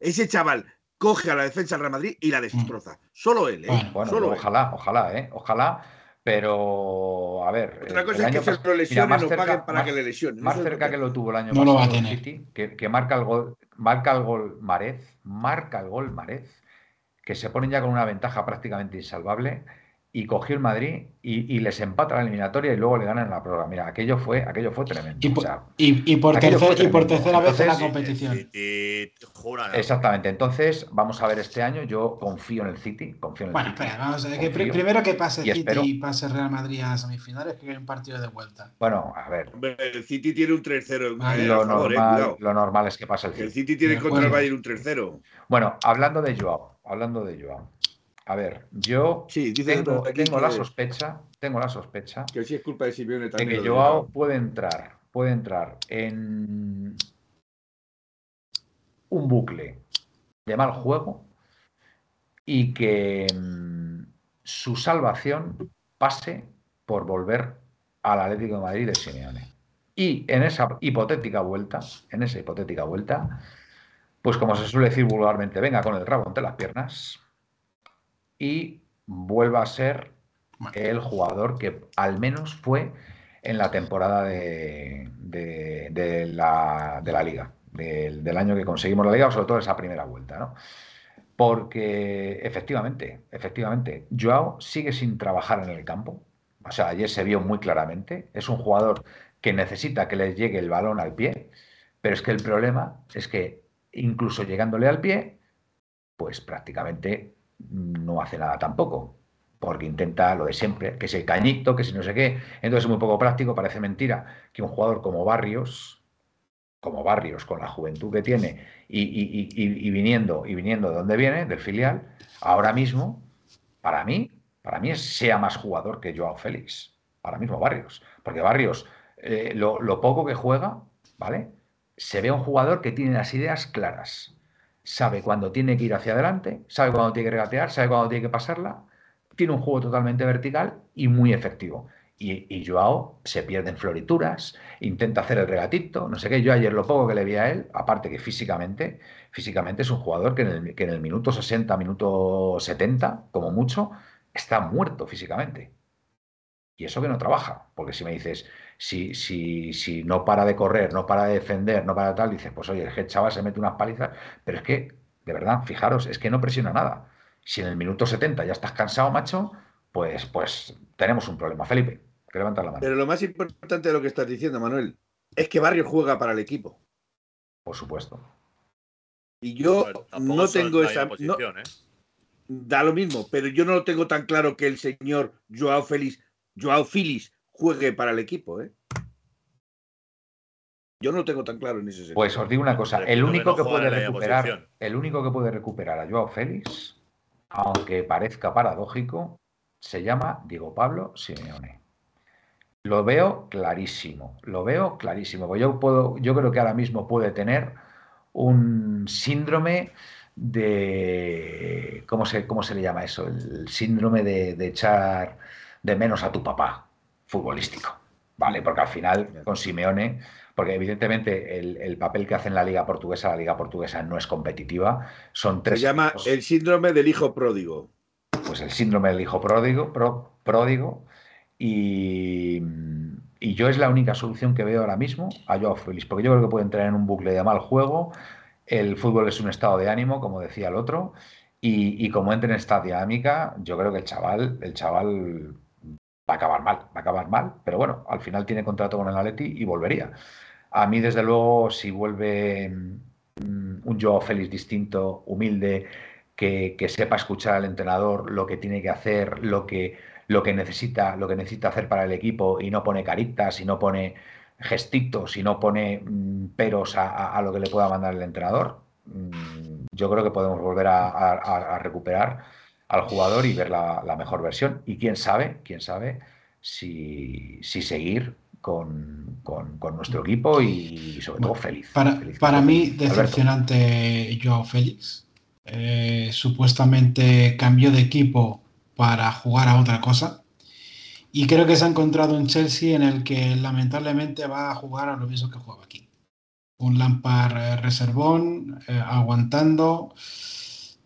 Ese chaval coge a la defensa del Real Madrid y la destroza. Solo él, ¿eh? Bueno, Bueno, Solo él. ojalá, ojalá, ¿eh? Ojalá, pero a ver. Otra el- cosa el es que se lo mira, lesionen más o cerca- paguen para más- que le lesionen. Más cerca que lo tuvo el año No lo va a pasado el tener. City, que, que marca el gol, marca el gol Marez, marca el gol Marez, que se ponen ya con una ventaja prácticamente insalvable, y cogió el Madrid y, y les empata la eliminatoria y luego le ganan la prórroga. Mira, aquello fue, aquello fue tremendo. Y o por, sea, y, y por, aquello fue tercer- y por tercera vez en la competición. El City, jura, ¿no? exactamente. Entonces, vamos a ver este año. Yo confío en el City, confío en el Bueno, City. espera, vamos a ver. Que primero que pase Y City espero- y pase Real Madrid a semifinales, que hay un partido de vuelta. Bueno, a ver, El City tiene un 3-0 Vale. eh, lo, favor, eh, normal, lo normal es que pase el Que El City. City tiene contra el. Bayern un 3-0. Bueno, hablando de Joao, hablando de Joao. A ver, yo Sí, tengo, la sospecha, tengo la sospecha Que sí es culpa de Simeone de que Joao puede entrar, puede entrar en un bucle de mal juego y que mm, su salvación pase por volver al Atlético de Madrid de Simeone. Y en esa hipotética vuelta, en esa hipotética vuelta, pues como se suele decir vulgarmente, venga con el rabo entre las piernas y vuelva a ser el jugador que al menos fue en la temporada de, de- de la, de la liga, del, del año que conseguimos la liga, sobre todo esa primera vuelta, ¿no? Porque efectivamente, efectivamente, Joao sigue sin trabajar en el campo. O sea, ayer se vio muy claramente. Es un jugador que necesita que le llegue el balón al pie, pero es que el problema es que incluso llegándole al pie, pues prácticamente no hace nada tampoco, porque intenta lo de siempre, que es el cañito, que si no sé qué. Entonces es muy poco práctico, parece mentira que un jugador como Barrios, como Barrios, con la juventud que tiene y, y- y- viniendo, y viniendo de donde viene, del filial, ahora mismo, para mí, para mí sea más jugador que Joao Félix. Ahora mismo Barrios. Porque Barrios, eh, lo, lo poco que juega, ¿vale? Se ve un jugador que tiene las ideas claras. Sabe cuándo tiene que ir hacia adelante, sabe cuándo tiene que regatear, sabe cuándo tiene que pasarla. Tiene un juego totalmente vertical y muy efectivo. Y, y Joao se pierde en florituras, intenta hacer el regatito, no sé qué. Yo ayer lo poco que le vi a él, aparte que físicamente, físicamente es un jugador que en el, que en el minuto 60, minuto 70, como mucho, está muerto físicamente. Y eso que no trabaja, porque si me dices, si, si, si no para de correr, no para de defender, no para de tal, dices, pues oye, el chaval se mete unas palizas, pero es que, de verdad, fijaros, es que no presiona nada. Si en el minuto 70 ya estás cansado, macho, pues, pues tenemos un problema. Felipe, que levanta la mano. Pero lo más importante de lo que estás diciendo, Manuel, es que Barrio juega para el equipo. Por supuesto. Y yo no tengo esa. ¿eh? Da lo mismo, pero yo no lo tengo tan claro que el señor Joao Félix, Joao Félix juegue para el equipo, ¿eh? Yo no lo tengo tan claro en ese sentido. Pues os digo una cosa, el único que puede recuperar, el único que puede recuperar a Joao Félix, aunque parezca paradójico, se llama Diego Pablo Simeone. Lo veo clarísimo, lo veo clarísimo. Yo puedo, yo creo que ahora mismo puede tener un síndrome de ¿cómo se, cómo se le llama eso? El síndrome de, de echar de menos a tu papá futbolístico. Vale, porque al final con Simeone porque evidentemente el, papel que hace en la Liga Portuguesa, la Liga Portuguesa no es competitiva. Son tres. Se llama el síndrome del hijo pródigo. Pues el síndrome del hijo pródigo, pródigo y, yo es la única solución que veo ahora mismo a Joao Félix, porque yo creo que puede entrar en un bucle de mal juego. El fútbol es un estado de ánimo, como decía el otro, y, y como entra en esta dinámica, yo creo que el chaval, el chaval va a acabar mal, va a acabar mal, pero bueno, al final tiene contrato con el Atleti y volvería. A mí, desde luego, si vuelve mm, un Joao Félix distinto, humilde, que, sepa escuchar al entrenador lo que tiene que hacer, lo que, lo que necesita, lo que necesita hacer para el equipo y no pone caritas y no pone gestitos y no pone mm, peros a, lo que le pueda mandar el entrenador, mm, yo creo que podemos volver a, recuperar al jugador y ver la, mejor versión. Y quién sabe, quién sabe si, si seguir con, nuestro equipo y sobre todo feliz. Para, para mí, decepcionante Joao Félix. Eh, supuestamente cambió de equipo para jugar a otra cosa. Y creo que se ha encontrado un Chelsea en el que lamentablemente va a jugar a lo mismo que jugaba aquí. Un Lampard eh, reservón, eh, aguantando,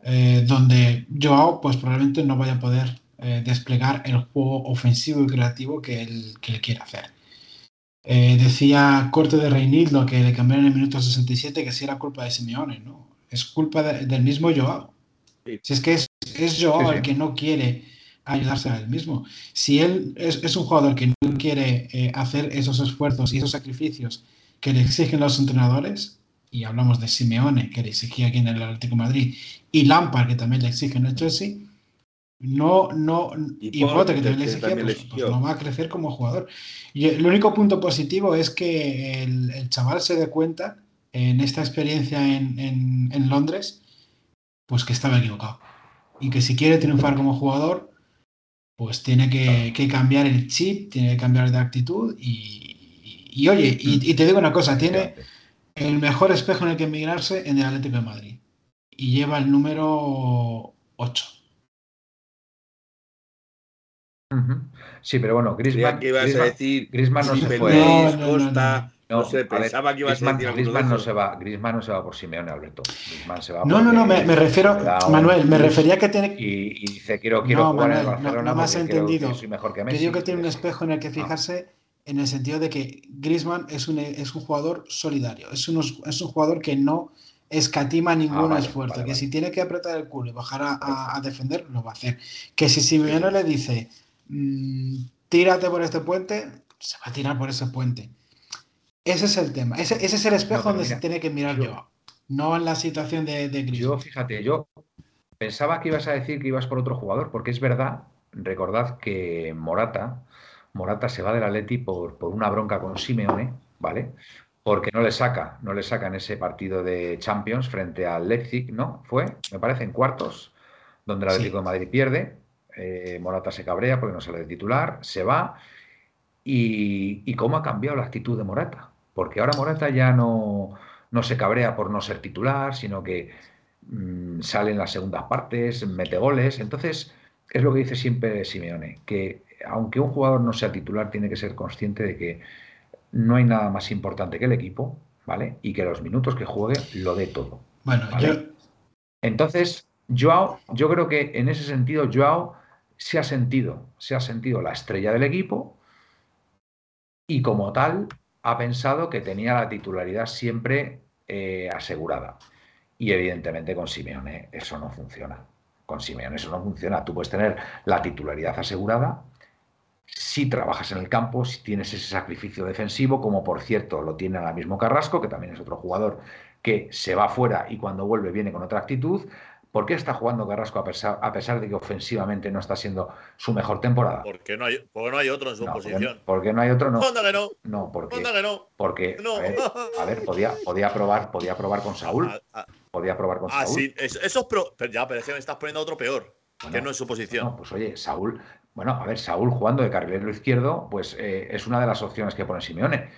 donde Joao pues probablemente no vaya a poder desplegar el juego ofensivo y creativo que él, que él quiere hacer. Eh, decía Corte de Reinildo que le cambiaron en el minuto 67 que si era culpa de Simeone, ¿no? Es culpa del mismo Joao. Si es que es, es Joao el que no quiere ayudarse a él mismo. Si él es, un jugador que no quiere eh, hacer esos esfuerzos y esos sacrificios que le exigen los entrenadores, y hablamos de Simeone, que le exigía aquí en el Atlético Madrid, y Lampard, que también le exige en el Chelsea, no, no, y, que también le exigía, pues, pues, no va a crecer como jugador. Y el único punto positivo es que el, chaval se dé cuenta en esta experiencia en, Londres, pues que estaba equivocado. Y que si quiere triunfar como jugador, pues tiene que, cambiar el chip, tiene que cambiar de actitud. Y, oye, y, te digo una cosa, tiene el mejor espejo en el que emigrarse en el Atlético de Madrid. Y lleva el número 8. Sí, pero bueno, Griezmann. que ibas a decir Griezmann no se fue. Costa, no, sé, pensaba que ibas a decir Griezmann no se va, Griezmann no se va por Simeone, Alberto. Griezmann se va No, no, no, me, me refiero, Manuel, me refería que tiene. Y, y dice, quiero, quiero jugar Manuel, en Barcelona. No, no me has entendido. soy mejor que Messi. Te digo que tiene un espejo en el que fijarse. En el sentido de que Griezmann es un, es un jugador solidario, es un, es un jugador que no escatima ningún ah, esfuerzo, que si tiene que apretar el culo y bajar a, a, defender, lo va a hacer. Que si Simeone le dice, Mm, tírate por este puente, se va a tirar por ese puente. Ese es el tema. Ese, es el espejo donde se tiene que mirar yo, no en la situación de, de Yo, fíjate, yo pensaba que ibas a decir que ibas por otro jugador, porque es verdad, recordad que Morata, Morata se va del Atleti por, por una bronca con Simeone, ¿vale? Porque no le saca, no le saca en ese partido de Champions frente al Leipzig, ¿no? Fue, me parece, en cuartos, donde el Atlético de Madrid pierde, eh, Morata se cabrea porque no sale de titular, se va. Y, cómo ha cambiado la actitud de Morata. Porque ahora Morata ya no, no se cabrea por no ser titular, sino que mm, sale en las segundas partes, mete goles. Entonces, es lo que dice siempre Simeone, que aunque un jugador no sea titular, tiene que ser consciente de que no hay nada más importante que el equipo, ¿vale? Y que los minutos que juegue lo dé todo. Bueno, yo... Entonces, Joao, yo creo que en ese sentido, Joao se ha sentido, se ha sentido la estrella del equipo y como tal ha pensado que tenía la titularidad siempre eh, asegurada. Y evidentemente con Simeone eso no funciona. Con Simeone eso no funciona. Tú puedes tener la titularidad asegurada si trabajas en el campo, si tienes ese sacrificio defensivo, como por cierto lo tiene ahora mismo Carrasco, que también es otro jugador que se va fuera y cuando vuelve viene con otra actitud. ¿Por qué está jugando Carrasco a pesar, a pesar de que ofensivamente no está siendo su mejor temporada? Porque no hay, porque no hay otro en su No, posición. ¿Por qué no hay otro? No, que no, no porque, que no. porque No. a ver, a ver, podía, podía probar, podía probar con Saúl, Ah, ah, podía probar con ah, Saúl. sí, eso, eso es pro- pero ya, pero es que me estás poniendo a otro peor, Bueno, que no es su posición. No, pues oye, Saúl, bueno, a ver, Saúl jugando de carrilero izquierdo, pues eh, es una de las opciones que pone Simeone.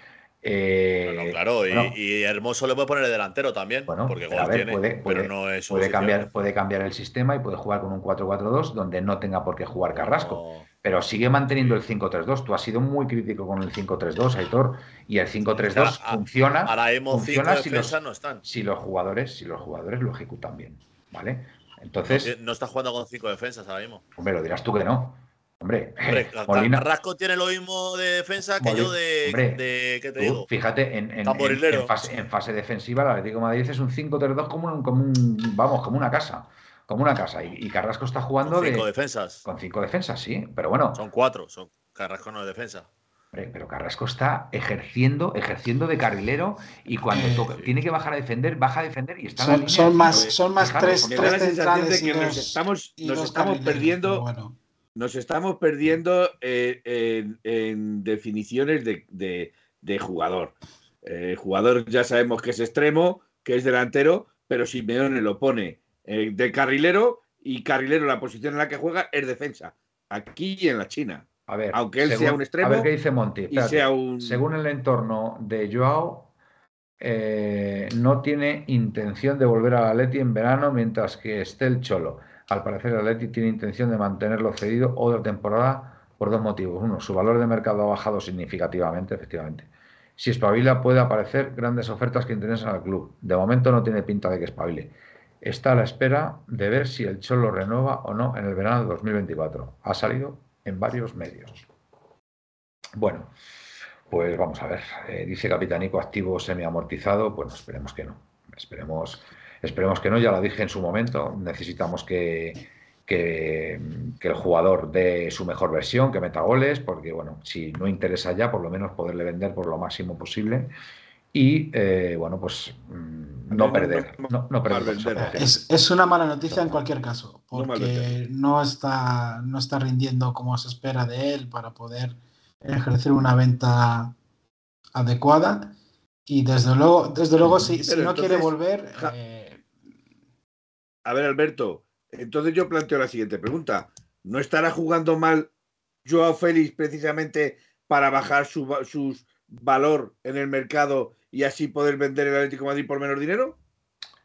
Eh, Bueno, claro, y, bueno, y Hermoso le puede poner de delantero también, Bueno, porque gol ver, tiene, puede- puede- pero no es puede cambiar, puede cambiar el sistema y puede jugar con un 4-4-2 donde no tenga por qué jugar Carrasco. No, Pero sigue manteniendo el 5-3-2. Tú has sido muy crítico con el 5-3-2, Aitor, y el 5-3-2 Ahora- funciona. Ahora funciona si los, no están. si los jugadores, si los jugadores lo ejecutan bien, ¿vale? Entonces, No está jugando con cinco defensas ahora mismo. hombre, lo dirás tú que no. Hombre, Hombre, Molina, Carrasco tiene lo mismo de defensa que Molina- yo de, hombre, de- ¿qué te tú, digo? fíjate, en, en- en- fase, en fase defensiva, el Atlético de Madrid es un 5-3-2 como un, como un- vamos, como una casa. Como una casa. Y, y Carrasco está jugando Con de, cinco defensas. con cinco defensas, sí. Pero bueno, Son cuatro. Son Carrasco no es defensa. Hombre, pero Carrasco está ejerciendo, ejerciendo de carrilero y cuando toca- tiene que bajar a defender, baja a defender y está en la Son, línea. son más, son más tres, tres de centrales y que nos estamos, y nos dos estamos perdiendo, bueno. Nos estamos perdiendo eh, en, en definiciones de, de- de jugador. Eh, jugador ya sabemos que es extremo, que es delantero, pero Simeone lo pone eh, de carrilero y carrilero la posición en la que juega es defensa. Aquí y en la China. A ver, aunque él sea un extremo A ver qué dice Monti. Y espérate. sea un. Según el entorno de Joao, eh, no tiene intención de volver al Atleti en verano mientras que esté el Cholo. Al parecer el Atleti tiene intención de mantenerlo cedido otra temporada por dos motivos. Uno, su valor de mercado ha bajado significativamente, efectivamente. Si espabila puede aparecer grandes ofertas que interesen al club. De momento no tiene pinta de que espabile. Está a la espera de ver si el Cholo renueva o no en el verano de 2024. Ha salido en varios medios. Bueno, pues vamos a ver. Eh, dice Capitanico activo semi-amortizado. Bueno, esperemos que no. Esperemos, esperemos que no. Ya lo dije en su momento. Necesitamos que, que, que el jugador dé su mejor versión, que meta goles, porque bueno, si no interesa ya, por lo menos poderle vender por lo máximo posible. Y eh, bueno, pues mm, no perder. no, No, perder. Es, es una mala noticia en cualquier caso, porque no está, no está rindiendo como se espera de él para poder ejercer una venta adecuada. Y desde luego, desde luego si, no quiere volver, ja- eh, A ver, Alberto, entonces yo planteo la siguiente pregunta. ¿No estará jugando mal Joao Félix precisamente para bajar su, valor en el mercado y así poder vender el Atlético de Madrid por menos dinero?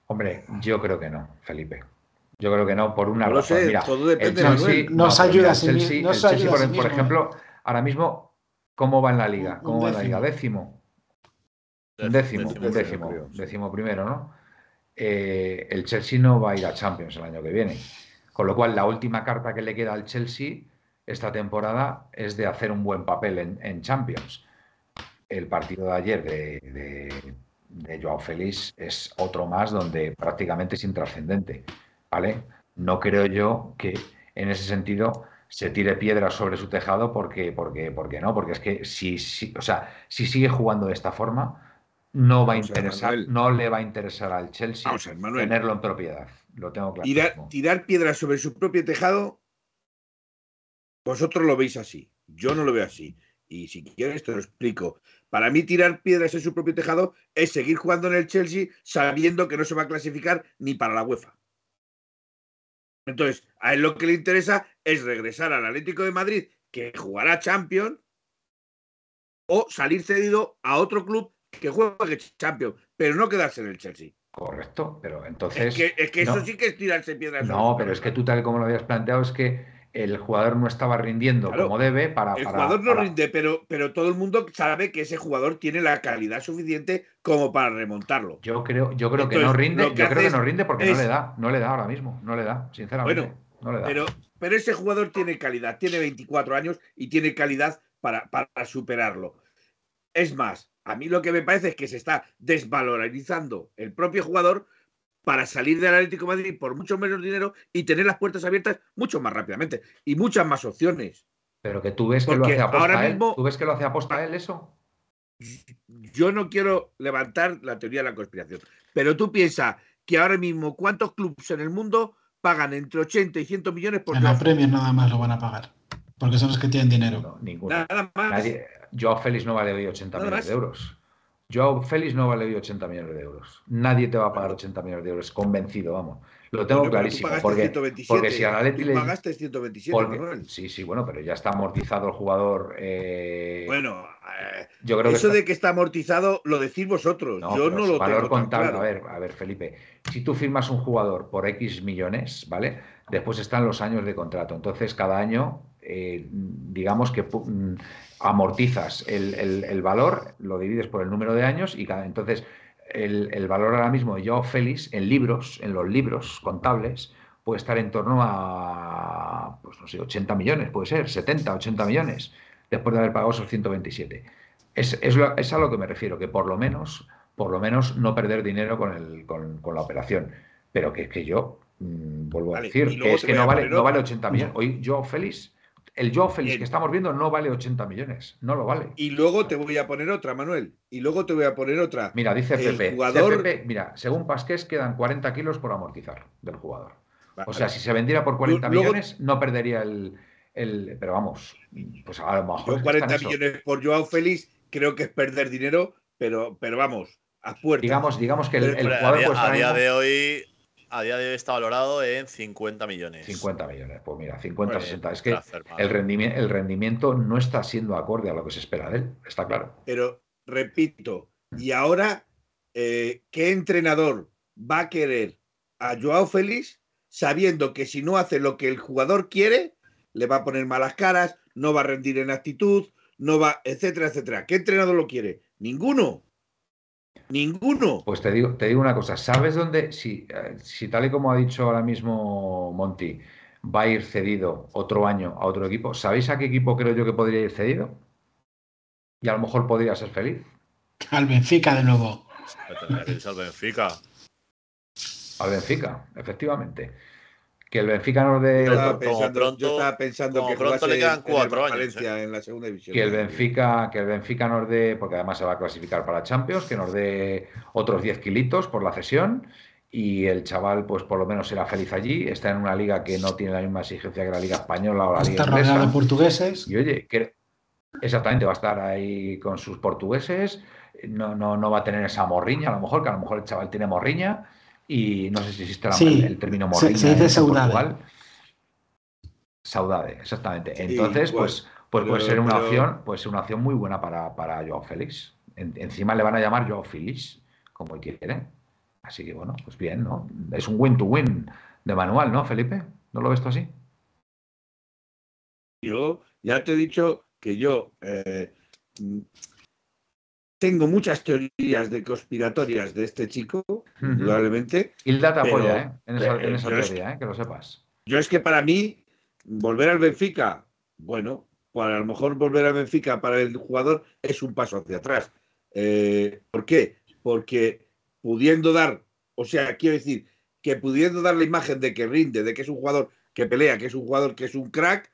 Hombre, yo creo que no, Felipe. Yo creo que no, por una No lo razón. sé, Mira, todo depende el de Chelsea. Nos ayuda el Chelsea, nos el Chelsea, ayuda por, sí por mismo, ejemplo, ahora mismo, ¿cómo va en la liga? ¿Cómo va en la liga? décimo. Décimo. Décimo, décimo primero, ¿no? Eh, el Chelsea no va a ir a Champions el año que viene. Con lo cual, la última carta que le queda al Chelsea esta temporada es de hacer un buen papel en, Champions. El partido de ayer de, de, de Joao Félix es otro más donde prácticamente es intrascendente, ¿vale? No creo yo que en ese sentido se tire piedras sobre su tejado porque, porque, porque no, porque es que si, o sea, si sigue jugando de esta forma, no va a interesar, Manuel. no le va a interesar al Chelsea ver, tenerlo en propiedad. Lo tengo claro. Tirar, tirar piedras sobre su propio tejado, vosotros lo veis así. Yo no lo veo así. Y si quieres te lo explico. Para mí tirar piedras en su propio tejado es seguir jugando en el Chelsea sabiendo que no se va a clasificar ni para la UEFA. Entonces, a él lo que le interesa es regresar al Atlético de Madrid, que jugará Champions, o salir cedido a otro club que juegue Champions, pero no quedarse en el Chelsea. Correcto, pero entonces. Es que, es que eso sí que es tirarse piedras. No, pero es que tú tal como lo habías planteado es que el jugador no estaba rindiendo Claro. como debe para... El para- jugador no para- rinde, pero, pero todo el mundo sabe que ese jugador tiene la calidad suficiente como para remontarlo. Yo creo, yo creo que no rinde, que yo creo que no rinde porque no le da, no le da ahora mismo, no le da, sinceramente. Bueno, no le da. Pero, pero ese jugador tiene calidad, tiene 24 años y tiene calidad para, para superarlo. Es más, a mí lo que me parece es que se está desvalorizando el propio jugador para salir del Atlético de Madrid por mucho menos dinero y tener las puertas abiertas mucho más rápidamente y muchas más opciones. Pero que tú ves que lo hace aposta ahora él. mismo- ¿Tú ves que lo hace aposta él eso? Yo no quiero levantar la teoría de la conspiración, pero tú piensas que ahora mismo cuántos clubes en el mundo pagan entre 80 y 100 millones por En la Premier nada más lo van a pagar. Porque son los que tienen dinero. No, ninguno. Nada más. Nadie, Joao Félix no vale hoy 80 Nada millones más. de euros. Joao Félix no vale hoy 80 millones de euros. Nadie te va a pagar 80 millones de euros, convencido, vamos. Lo tengo Bueno, pero tú clarísimo. pagaste Porque, 127, porque si al Atleti tú le- pagaste 127, porque- sí, sí, bueno, pero ya está amortizado el jugador. eh, Bueno, eh, yo creo que eso está- de que está amortizado lo decís vosotros. No, Yo no lo valor tengo tan contable. claro. A ver, a ver, Felipe. Si tú firmas un jugador por X millones, ¿vale? Después están los años de contrato. Entonces, cada año, eh, digamos que mm, amortizas el, el- el valor, lo divides por el número de años y cada. Entonces, el, el valor ahora mismo de Joao Félix en libros, en los libros contables, puede estar en torno a, pues no sé, 80 millones, puede ser, 70, 80 millones, después de haber pagado esos 127. Es, es, lo- es a lo que me refiero, que por lo menos, por lo menos no perder dinero con, el, con, con la operación. Pero que, que yo mm, vuelvo Vale, a decir que es que no vale, no vale otra. 80 millones. Hoy Joao Félix, el Félix Bien. que estamos viendo no vale 80 millones, no lo vale. Y luego te voy a poner otra, Manuel. Y luego te voy a poner otra. Mira, dice el Pepe, jugador- Pepe, mira, según Pasqués quedan 40 kilos por amortizar del jugador. O sea, si se vendiera por 40 Luego- millones, no perdería el, el- Pero vamos, pues a lo mejor. Yo es que 40 está en eso. millones por Joao Félix creo que es perder dinero, pero, pero vamos, a puertas. Digamos, digamos que el, Hombre, a, jugador día, cuesta a día de hoy, a día de hoy está valorado en 50 millones. 50 millones. Pues mira, 50, Muy bien, 60. Es que el rendimiento, el rendimiento no está siendo acorde a lo que se espera de él, está claro. Pero repito, y ahora, eh, ¿qué entrenador va a querer a Joao Félix sabiendo que si no hace lo que el jugador quiere, le va a poner malas caras, no va a rendir en actitud, no va, etcétera, etcétera? ¿Qué entrenador lo quiere? Ninguno. Ninguno. Pues te digo, te digo una cosa, ¿sabes dónde? Si, eh, si tal y como ha dicho ahora mismo Monty, va a ir cedido otro año a otro equipo, ¿sabéis a qué equipo creo yo que podría ir cedido? Y a lo mejor podría ser feliz. Al Benfica de nuevo. Al Benfica. Al Benfica, efectivamente. Que el Benfica nos dé Yo estaba como pensando, pronto- yo estaba pensando que pronto le quedan en cuatro años, Valencia en la segunda división. que el Benfica, que el Benfica nos dé, porque además se va a clasificar para Champions, que nos dé otros 10 kilitos por la cesión y el chaval, pues por lo menos será feliz allí. Está en una liga que no tiene la misma exigencia que la liga española o la liga Está rodeado de inglesa. portugueses. Y oye, que exactamente va a estar ahí con sus portugueses. No, no, no va a tener esa morriña, a lo mejor, que a lo mejor el chaval tiene morriña. Y no sé si existe la- Sí, el, el término se- morriña se dice saudade. Portugal. Saudade, exactamente. Sí, Entonces, igual. pues, pues puede Pero- ser una pero- opción, puede ser una opción muy buena para, para Joao Félix. En- encima le van a llamar Joao Félix, como quieren. Así que bueno, pues bien, ¿no? Es un win to win de manual, ¿no, Felipe? ¿No lo ves tú así? Yo ya te he dicho que yo eh, tengo muchas teorías de conspiratorias de este chico, indudablemente. Hilda te Pero- apoya, ¿eh? En esa, en esa pero es- teoría, ¿eh? Que lo sepas. Yo es que para mí, volver al Benfica, bueno, para a lo mejor volver al Benfica para el jugador es un paso hacia atrás. Eh, ¿Por qué? Porque pudiendo dar, o sea, quiero decir, que pudiendo dar la imagen de que rinde, de que es un jugador que pelea, que es un jugador que es un crack,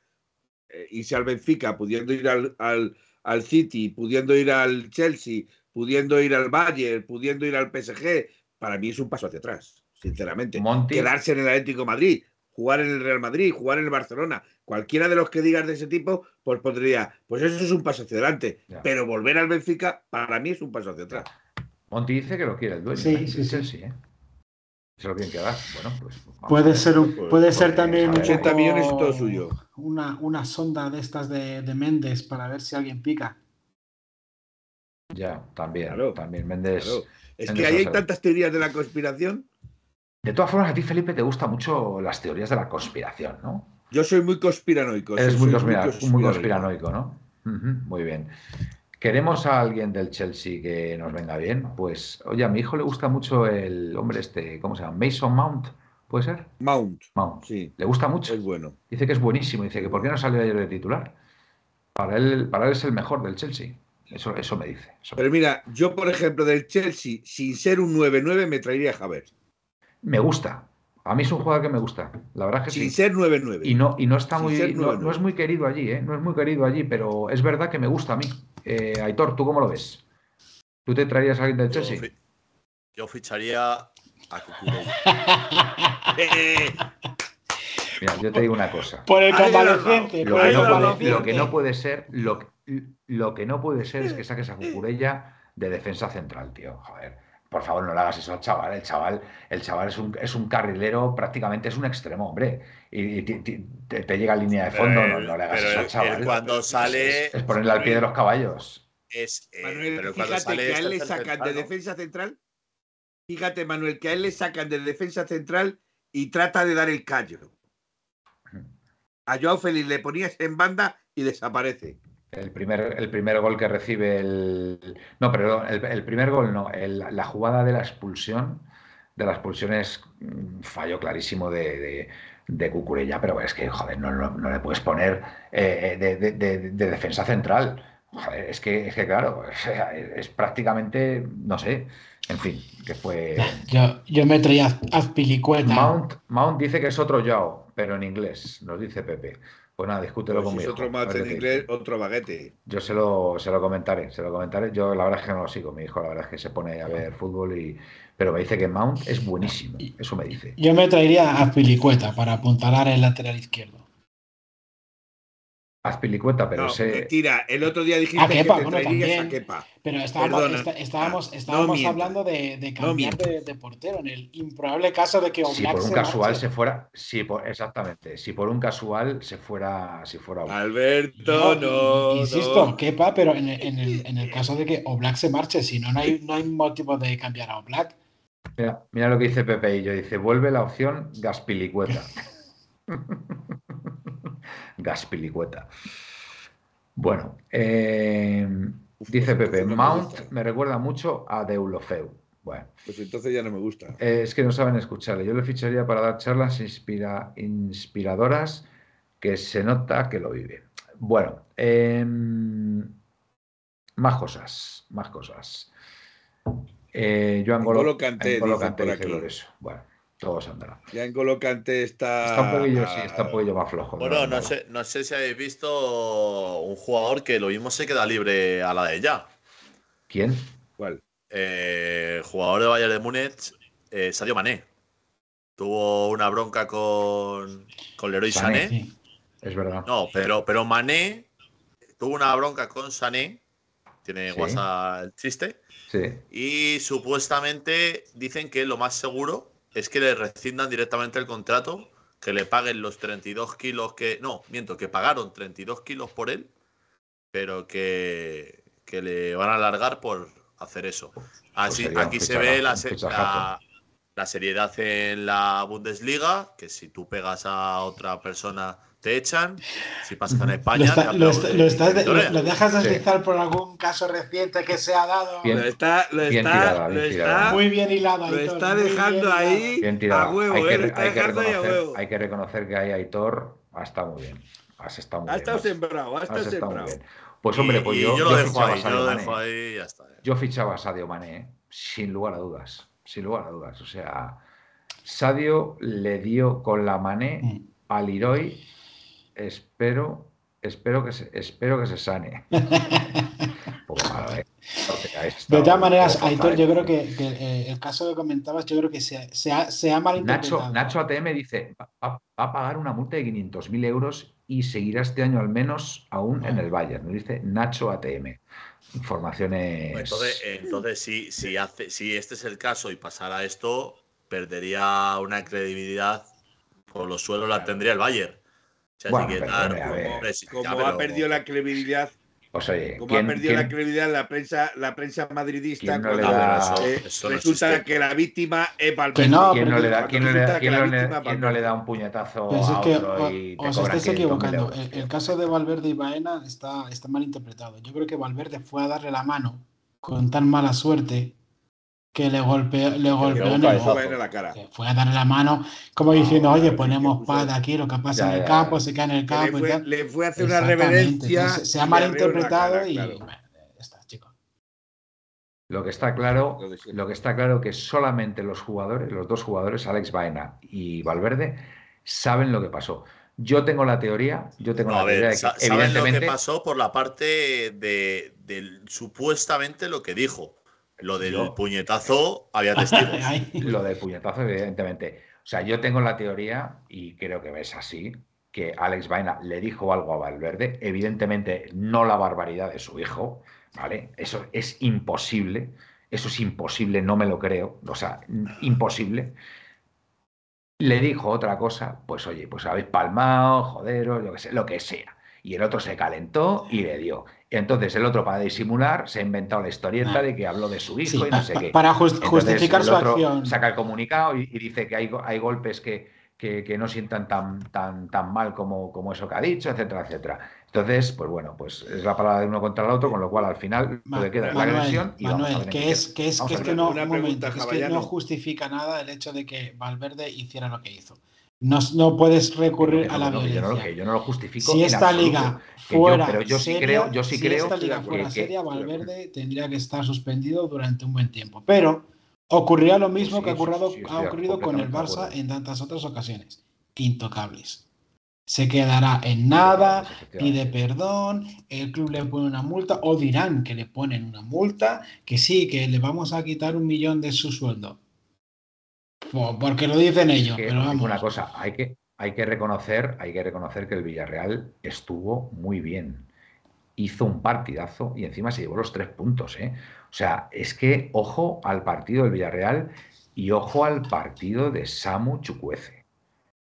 eh, irse al Benfica, pudiendo ir al, al, al City, pudiendo ir al Chelsea, pudiendo ir al Bayern, pudiendo ir al PSG, para mí es un paso hacia atrás, sinceramente. Monty, Quedarse en el Atlético de Madrid, jugar en el Real Madrid, jugar en el Barcelona, cualquiera de los que digas de ese tipo, pues podría, pues eso es un paso hacia adelante. Ya. Pero volver al Benfica, para mí es un paso hacia atrás. Monty dice que lo quiere el dueño. Sí, ¿eh? sí, del sí. Chelsea, ¿eh? Se lo quieren quedar. Bueno, pues. a Puede ser, un- Pues- puede ser pues, también un 80 poco millones y todo suyo. Una, una sonda de estas de, de Méndez para ver si alguien pica. Ya, también. Claro, también Méndez. Claro. Es Méndez que ahí hay tantas teorías de la conspiración. De todas formas, a ti, Felipe, te gustan mucho las teorías de la conspiración, ¿no? Yo soy muy conspiranoico. Eres sí, muy, soy conspira- muy conspiranoico, ¿no? Muy bien. ¿Queremos a alguien del Chelsea que nos venga bien? Pues, oye, a mi hijo le gusta mucho el hombre este, ¿cómo se llama? Mason Mount, ¿puede ser? Mount, Mount. sí, Le gusta mucho. es bueno. Dice que es buenísimo. Dice que ¿por qué no salió ayer de titular? Para él, para él es el mejor del Chelsea. Eso, eso me dice. Eso. Pero mira, yo, por ejemplo, del Chelsea, sin ser un 9-9, me traería a Havertz. me gusta. A mí es un jugador que me gusta. La verdad es que Sin sí. ser 9-9. Y no, y no está Sin muy, ser no, 9-9. no es muy querido allí, ¿eh? No es muy querido allí, pero es verdad que me gusta a mí. Eh, Aitor, ¿tú cómo lo ves? ¿Tú te traerías a alguien del Yo, Chelsea? fi- yo ficharía a Cucurella. Mira, yo te digo una cosa. Por el convaleciente, Lo por que, el no lo que no puede ser, lo, lo que no puede ser es que saques a Cucurella de defensa central, tío. Joder. Por favor, no le hagas eso al chaval. El chaval, el chaval es un, es un carrilero, prácticamente es un extremo, hombre. Y, te, te llega a línea de fondo, Pero no, le hagas eso al chaval. cuando sale Es ponerle al pie de los caballos. es eh, Manuel, pero cuando fíjate sale que a es él le sacan de defensa central. Fíjate, Manuel, que a él le sacan de defensa central y trata de dar el callo. A Joao Félix le ponías en banda y desaparece. El primer, el primer gol que recibe el. No, perdón, el, el primer gol no. el- la jugada de la expulsión. De la expulsión es un fallo clarísimo de, de, de Cucurella, pero es que, joder, no, no, no le puedes poner eh, de, de- de- de defensa central. Joder, es que, es que claro, es prácticamente, no sé, en fin, que fue. Yo, yo me traía a Azpilicueta. Mount, Mount dice que es otro Yao, pero en inglés, nos dice Pepe. Pues nada, discútelo Pues si conmigo. es otro en inglés, dice. otro baguete. Yo se lo, se lo comentaré, se lo comentaré. Yo la verdad es que no lo sigo. Mi hijo la verdad es que se pone a ver fútbol y. Pero me dice que Mount es buenísimo. Eso me dice. Yo me traería a Azpilicueta para apuntalar el lateral izquierdo. Azpilicueta, pero no, ese. mentira. El otro día dijiste A Kepa, que te bueno, también. a Kepa. Pero estábamos, Perdona. estábamos, No mientas. hablando de, de No cambiar de, portero en el improbable caso de que Si Oblak por un se casual marche. se fuera. Si por, exactamente. Si por un casual se fuera. Si fuera. Alberto, No, no. insisto, no. Kepa, pero en el, en, el, en el caso de que Oblak se marche, si no, no hay, no hay motivo de cambiar a Oblak. Mira, mira lo que dice Pepe y yo. Dice: vuelve la opción Gaspilicueta. Gaspilicueta. Bueno, eh, dice Pepe: me Mount me recuerda mucho a Deulofeu. Bueno. Pues entonces ya no me gusta. Eh, es que no saben escucharle. Yo le ficharía para dar charlas inspira- inspiradoras que se nota que lo vive. Bueno, em, más cosas, más cosas. Eh, Joan Golo, N'Golo dicen Kanté por dice. Bueno, todos andará. Ya en colocante está. Está un poquillo, sí, está un poquillo más flojo. Bueno, no sé, no sé si habéis visto un jugador que lo mismo se queda libre a la de ya. ¿Quién? ¿Cuál? Eh, jugador de Bayern de Múnich, eh, Sadio Mané. Tuvo una bronca con, con Leroy Sané. Sané. Sí. Es verdad. No, pero, pero Mané tuvo una bronca con Sané. Tiene Sí. WhatsApp el chiste. Sí. Y supuestamente dicen que lo más seguro es que le rescindan directamente el contrato, que le paguen los 32 kilos que. No, miento, que pagaron 32 kilos por él, pero que, que le van a alargar por hacer eso. Así, sería un aquí se ve la, la, la seriedad en la Bundesliga, que si tú pegas a otra persona te echan, si pasas en Lo, España. está- te lo, está- dejas Sí. deslizar por algún caso reciente que se ha dado. Bien. Lo está, lo Bien está, tirada, lo bien está, tirada. Muy bien hilado. lo está dejando ahí a huevo, hay, eh, que, está hay que a huevo. hay que reconocer que ahí Aitor ha estado muy bien. Has estado muy Ha bien. estado has- sembrado, ha has estado estado muy sembrado. bien. Pues hombre, Y- pues y yo, yo lo fichaba a ahí, yo Sadio lo Mané. dejo ahí y ya está. Yo fichaba a Sadio Mané, ¿eh? sin lugar a dudas. Sin lugar a dudas. O sea, Sadio le dio con la Mané Mm. al Leroy. Espero, espero que se, espero que se sane. ¿eh? Porque De todas maneras, Aitor, yo creo que, que, eh, el caso que comentabas, yo creo que se, se ha, se ha malinterpretado. Nacho, Nacho ATM dice, va, a pagar una multa de 500.000 euros y seguirá este año al menos aún en el Bayern. Nos dice Nacho ATM. Informaciones... Entonces, eh, entonces si, si, hace, si este es el caso y pasara esto, perdería una credibilidad por los suelos la tendría el Bayern. Sea, Bueno, que, a ver. hombre, sí, Como ya, ha pero- perdido la credibilidad, Pues oye, como ¿quién- ha perdido quién- la credibilidad la prensa, la prensa madridista, ¿Quién no le cuando, da- eso- eh, eso no resulta existe. que la víctima es Valverde. No, ¿Quién no le da, quién no le da- quién quién no le da un puñetazo si a es que otro o- y te os estáis 500.000 equivocando. El, caso de Valverde y Baena está, está mal interpretado. Yo creo que Valverde fue a darle la mano con tan mala suerte que le golpeó, le golpeó en el ojo. La cara. Que Fue a darle la mano como diciendo, oye, ponemos paz aquí, lo que pasa Ya, en el ya, campo, ya. se cae en el le, campo y fue, tal. le fue a hacer una reverencia. Entonces, se ha malinterpretado cara, y claro. bueno, ya está, chicos. Lo que está claro, Lo de que está claro que solamente los jugadores, los dos jugadores, Alex Baena y Valverde, saben lo que pasó. Yo tengo la teoría, yo tengo No, la a teoría ver, de que ¿saben lo que evidentemente pasó por la parte de, del supuestamente lo que dijo? Lo del Yo- puñetazo, había testigos. Lo del puñetazo, evidentemente. O sea, yo tengo la teoría, y creo que es así, que Alex Baena le dijo algo a Valverde, evidentemente no la barbaridad de su hijo, ¿vale? Eso es imposible, eso es imposible, no me lo creo, o sea, imposible. Le dijo otra cosa, pues oye, pues habéis palmado, joderos, lo que sea, lo que sea. Y el otro se calentó y le dio. Entonces el otro, para disimular, se ha inventado la historieta Ah. de que habló de su hijo sí, y no sé qué. para just- Entonces, justificar el su otro acción. Saca el comunicado y, y dice que hay, hay golpes que, que- que no sientan tan, tan, tan mal como, como eso que ha dicho, etcétera, etcétera. Entonces, pues bueno, pues es la palabra de uno contra el otro, con lo cual al final Ma- lo que queda es la agresión y vamos a Manuel, que es que es que, es no, Una un pregunta, momento, que es que no Javallano. justifica nada el hecho de que Valverde hiciera lo que hizo. No, no puedes recurrir a la no, que yo no lo- violencia. yo no lo justifico. Si esta absoluto. liga Que yo- fuera pero yo sí creo, yo sí si creo esta liga que- fuera que- seria, Valverde tendría que estar suspendido durante un buen tiempo. Pero ocurrirá lo mismo sí, que ha ocurrido, sí, ha ocurrido con el Barça en tantas otras ocasiones. Intocables. Se quedará en nada, pide perdón, el club le pone una multa o dirán que le ponen una multa, que sí, que le vamos a quitar un millón de su sueldo. Po- Porque lo dicen ellos, que pero os digo una vamos. cosa, hay que, hay que reconocer, hay que reconocer que el Villarreal estuvo muy bien. Hizo un partidazo y encima se llevó los tres puntos, ¿eh? O sea, es que ojo al partido del Villarreal y ojo al partido de Samu Chukwueze.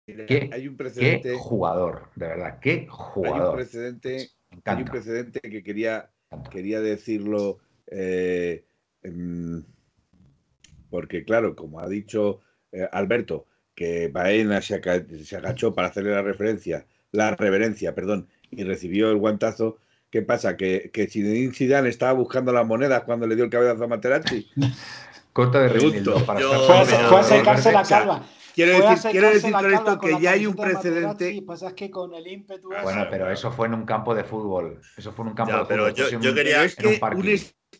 Mira, ¿Qué- hay un Qué precedente, jugador, de verdad, qué hay un jugador. precedente, hay un precedente que quería, quería decirlo, eh, em, porque claro, como ha dicho eh, Alberto, que Baena se, se agachó para hacerle la referencia, la reverencia, perdón, y recibió el guantazo. ¿Qué pasa? ¿Que, que Zinedine Zidane estaba buscando las monedas cuando le dio el cabezazo a Materazzi? Corta de Reinildo para yo- Fue a, fue secarse la calva. Quiero decir, quiero decir con esto que ya hay un precedente. Pasa es que con el ímpetu Bueno, pero eso fue en un campo de fútbol. Eso fue en un campo Ya, de pero fútbol. yo- yo quería- es un un.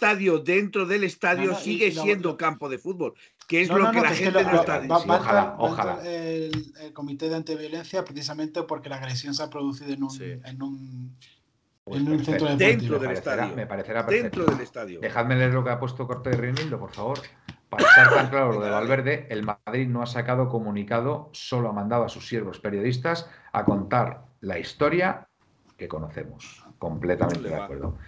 Estadio dentro del estadio No, no, y- sigue lo- siendo campo de fútbol, que es No, lo no, que no, la gente lo- no está diciendo. Ojalá, ojalá. El, el comité de antiviolencia precisamente porque la agresión se ha producido en un, Sí. en un, Pues en un perfecto. centro Dentro deportivo. del parecerá- estadio. Me parecerá perfecto. Dentro del estadio. Dejadme leer lo que ha puesto Corte de Reinildo, por favor. Para estar tan claro lo de. Valverde, el Madrid no ha sacado comunicado, solo ha mandado a sus siervos periodistas a contar la historia que conocemos. Completamente ¿Dónde de va? acuerdo.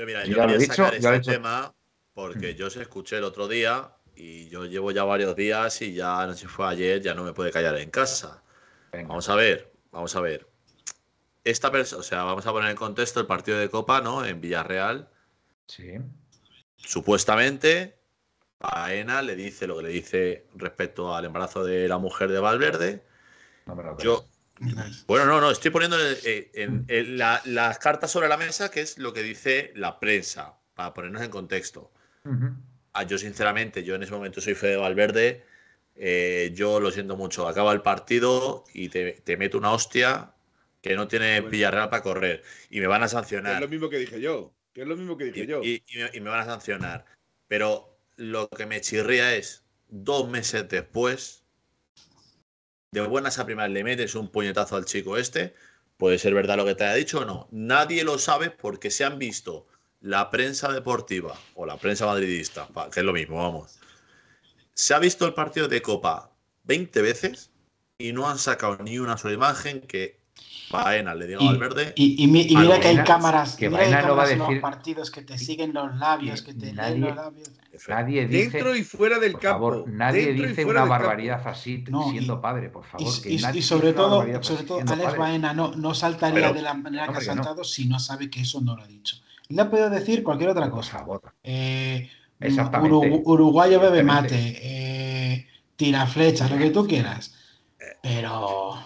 Yo, mira, Yo ya lo he quería dicho, sacar ya este dicho. tema porque Mm. yo os escuché el otro día y yo llevo ya varios días y ya no sé si fue ayer, ya no me puede callar en casa. Venga. Vamos a ver, vamos a ver. Esta persona, o sea, vamos a poner en contexto el partido de Copa, ¿no? En Villarreal. Sí. Supuestamente, Baena le dice lo que le dice respecto al embarazo de la mujer de Valverde. No me lo. Yo, bueno, no, no, estoy poniendo en- en- en la- las cartas sobre la mesa, que es lo que dice la prensa, para ponernos en contexto. Ujú. Ah, yo, sinceramente, yo en ese momento soy Fede Valverde. eh, yo lo siento mucho. Acaba el partido y te, te meto una hostia que no tiene Bueno. Villarreal para correr. Y me van a Que es sancionar. lo mismo que dije yo. Que es lo mismo que Y, dije yo. y- y me, y me van a sancionar. Pero lo que me chirría es, dos meses después, de buenas a primeras le metes un puñetazo al chico este. Puede ser verdad lo que te haya dicho o no. Nadie lo sabe porque se han visto la prensa deportiva o la prensa madridista, que es lo mismo, vamos. Se ha visto el partido de Copa 20 veces y no han sacado ni una sola imagen que Baena le diga Y- al verde. Y, y mi- y mira que hay cámaras, que mira que hay no va a cámaras en los decir- partidos que te siguen los labios, que te leen Nadie- los labios. Nadie dice. Dentro y fuera del por campo. favor, nadie dice una campo. barbaridad así No, siendo y- padre, por favor. Y, que y- nadie sobre todo, sobre todo Alex padre. Baena no, no saltaría Pero- de la manera que ha saltado si no sabe que eso no lo ha dicho. Le ha podido decir cualquier otra Por cosa. favor. Eh, Exactamente. Uru- uruguayo bebe mate, eh, tira flecha, lo que tú quieras. Pero.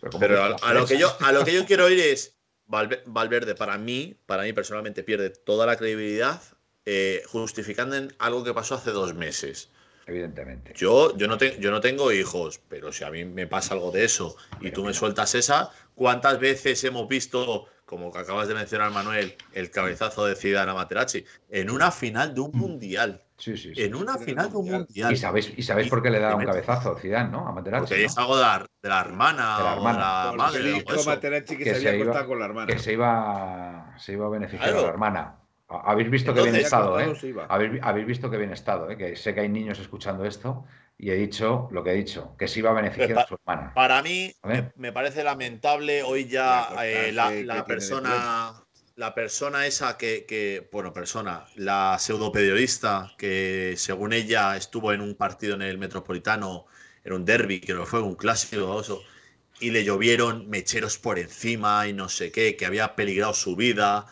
Pero, hombre, Pero a, lo que yo, a lo que yo quiero ir es Valve- Valverde para mí, para mí personalmente pierde toda la credibilidad eh, justificando en algo que pasó hace dos meses. evidentemente. Yo, yo, no te- yo no tengo hijos, pero si a mí me pasa algo de eso y tú me sueltas esa, ¿cuántas veces hemos visto, como que acabas de mencionar, Manuel, el cabezazo de Zidane a Materazzi en una final de un mundial? Sí, sí, sí. En una final de un mundial. ¿Y sabéis, ¿Y sabéis por qué le da un cabezazo Zidane, no? A Materazzi, Porque ¿no? es algo de la, de la hermana, De la o de la madre. le o eso. Materazzi que, Que se se había iba- con la hermana. que se iba, se iba a beneficiar a Claro. la hermana. Ha- Habéis visto que bien estado, ¿eh? Habéis, habéis visto que bien estado, ¿eh? Que sé que hay niños escuchando esto y he dicho lo que he dicho, que se iba a beneficiar Pues a su hermana. Para mí, me, me parece lamentable hoy ya Ya, eh, la, ¿qué- qué la persona, la persona esa que, que- bueno, persona, la pseudo periodista que según ella estuvo en un partido en el Metropolitano, en un derby, que no fue un clásico, eso, y le llovieron mecheros por encima y no sé qué, que había peligrado su vida.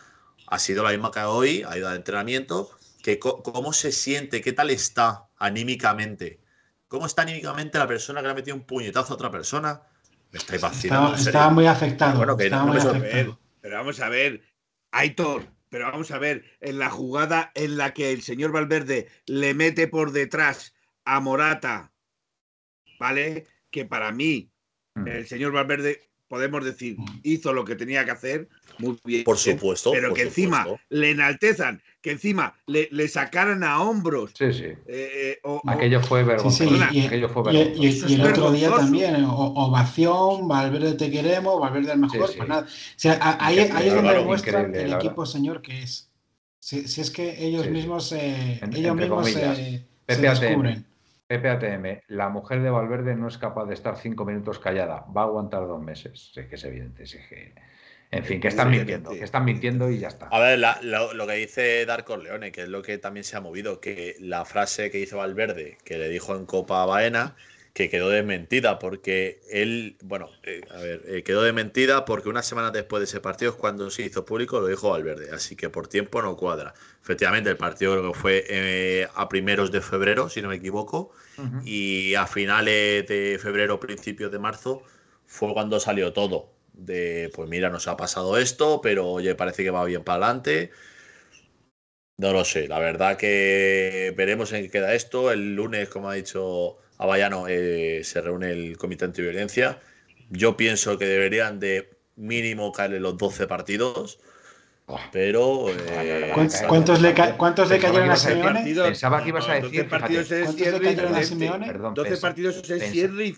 Ha sido la misma que hoy, ha ido al entrenamiento. Que ¿Cómo se siente? ¿Qué tal está anímicamente? ¿Cómo está anímicamente la persona que le ha metido un puñetazo a otra persona? Me estáis vacilando. Estaba, muy afectado. Bueno, que estaba no muy afectado. pero vamos a ver, Aitor, pero vamos a ver, en la jugada en la que el señor Valverde le mete por detrás a Morata, ¿vale? Que para mí, Mm. el señor Valverde, podemos decir, hizo lo que tenía que hacer, muy bien. Por supuesto. Pero por que encima supuesto. le enaltezan, que encima le, le sacaran a hombros. Sí, sí. eh, eh, o- Aquello fue vergonzoso. sí, y, Aquello fue y- y- vergonzoso. Y el otro día también, o- ovación, Valverde te queremos, Valverde el mejor, Sí, sí. pues nada. O sea, a- ahí, ahí es donde claro, demuestra increíble, el equipo señor que es. Si, si es que ellos Sí, sí. mismos, eh, En- ellos mismos comillas. se, descubren. Pepe ATM, la mujer de Valverde no es capaz de estar cinco minutos callada, va a aguantar dos meses. Sí, que es evidente, sí que... En fin, que están mintiendo, que están mintiendo y ya está. A ver, la- lo, lo que dice Darko Leone, que es lo que también se ha movido, que la frase que hizo Valverde, que le dijo en Copa a Baena, que quedó desmentida, porque él, bueno, eh, a ver, eh, quedó desmentida porque una semana después de ese partido es cuando se hizo público, lo dijo Valverde, así que por tiempo no cuadra. Efectivamente, el partido creo que fue eh, a primeros de febrero, si no me equivoco, y a finales de febrero, principios de marzo, fue cuando salió todo. De, pues mira, nos ha pasado esto, pero oye, parece que va bien para adelante. No lo sé, la verdad que veremos en qué queda esto. El lunes, como ha dicho Abayano, eh, se reúne el Comité Antiviolencia. Yo pienso que deberían de mínimo caerle los 12 partidos, pero... eh, ¿Cuántos- Cállate, ¿Cuántos le, ca- cuántos le Pensaba cayeron que a ibas a decir Simeone? Pensaba que ibas a decir, 12 partidos es ¿Cuántos cierre? Perdón, 12 pensa- partidos es cierre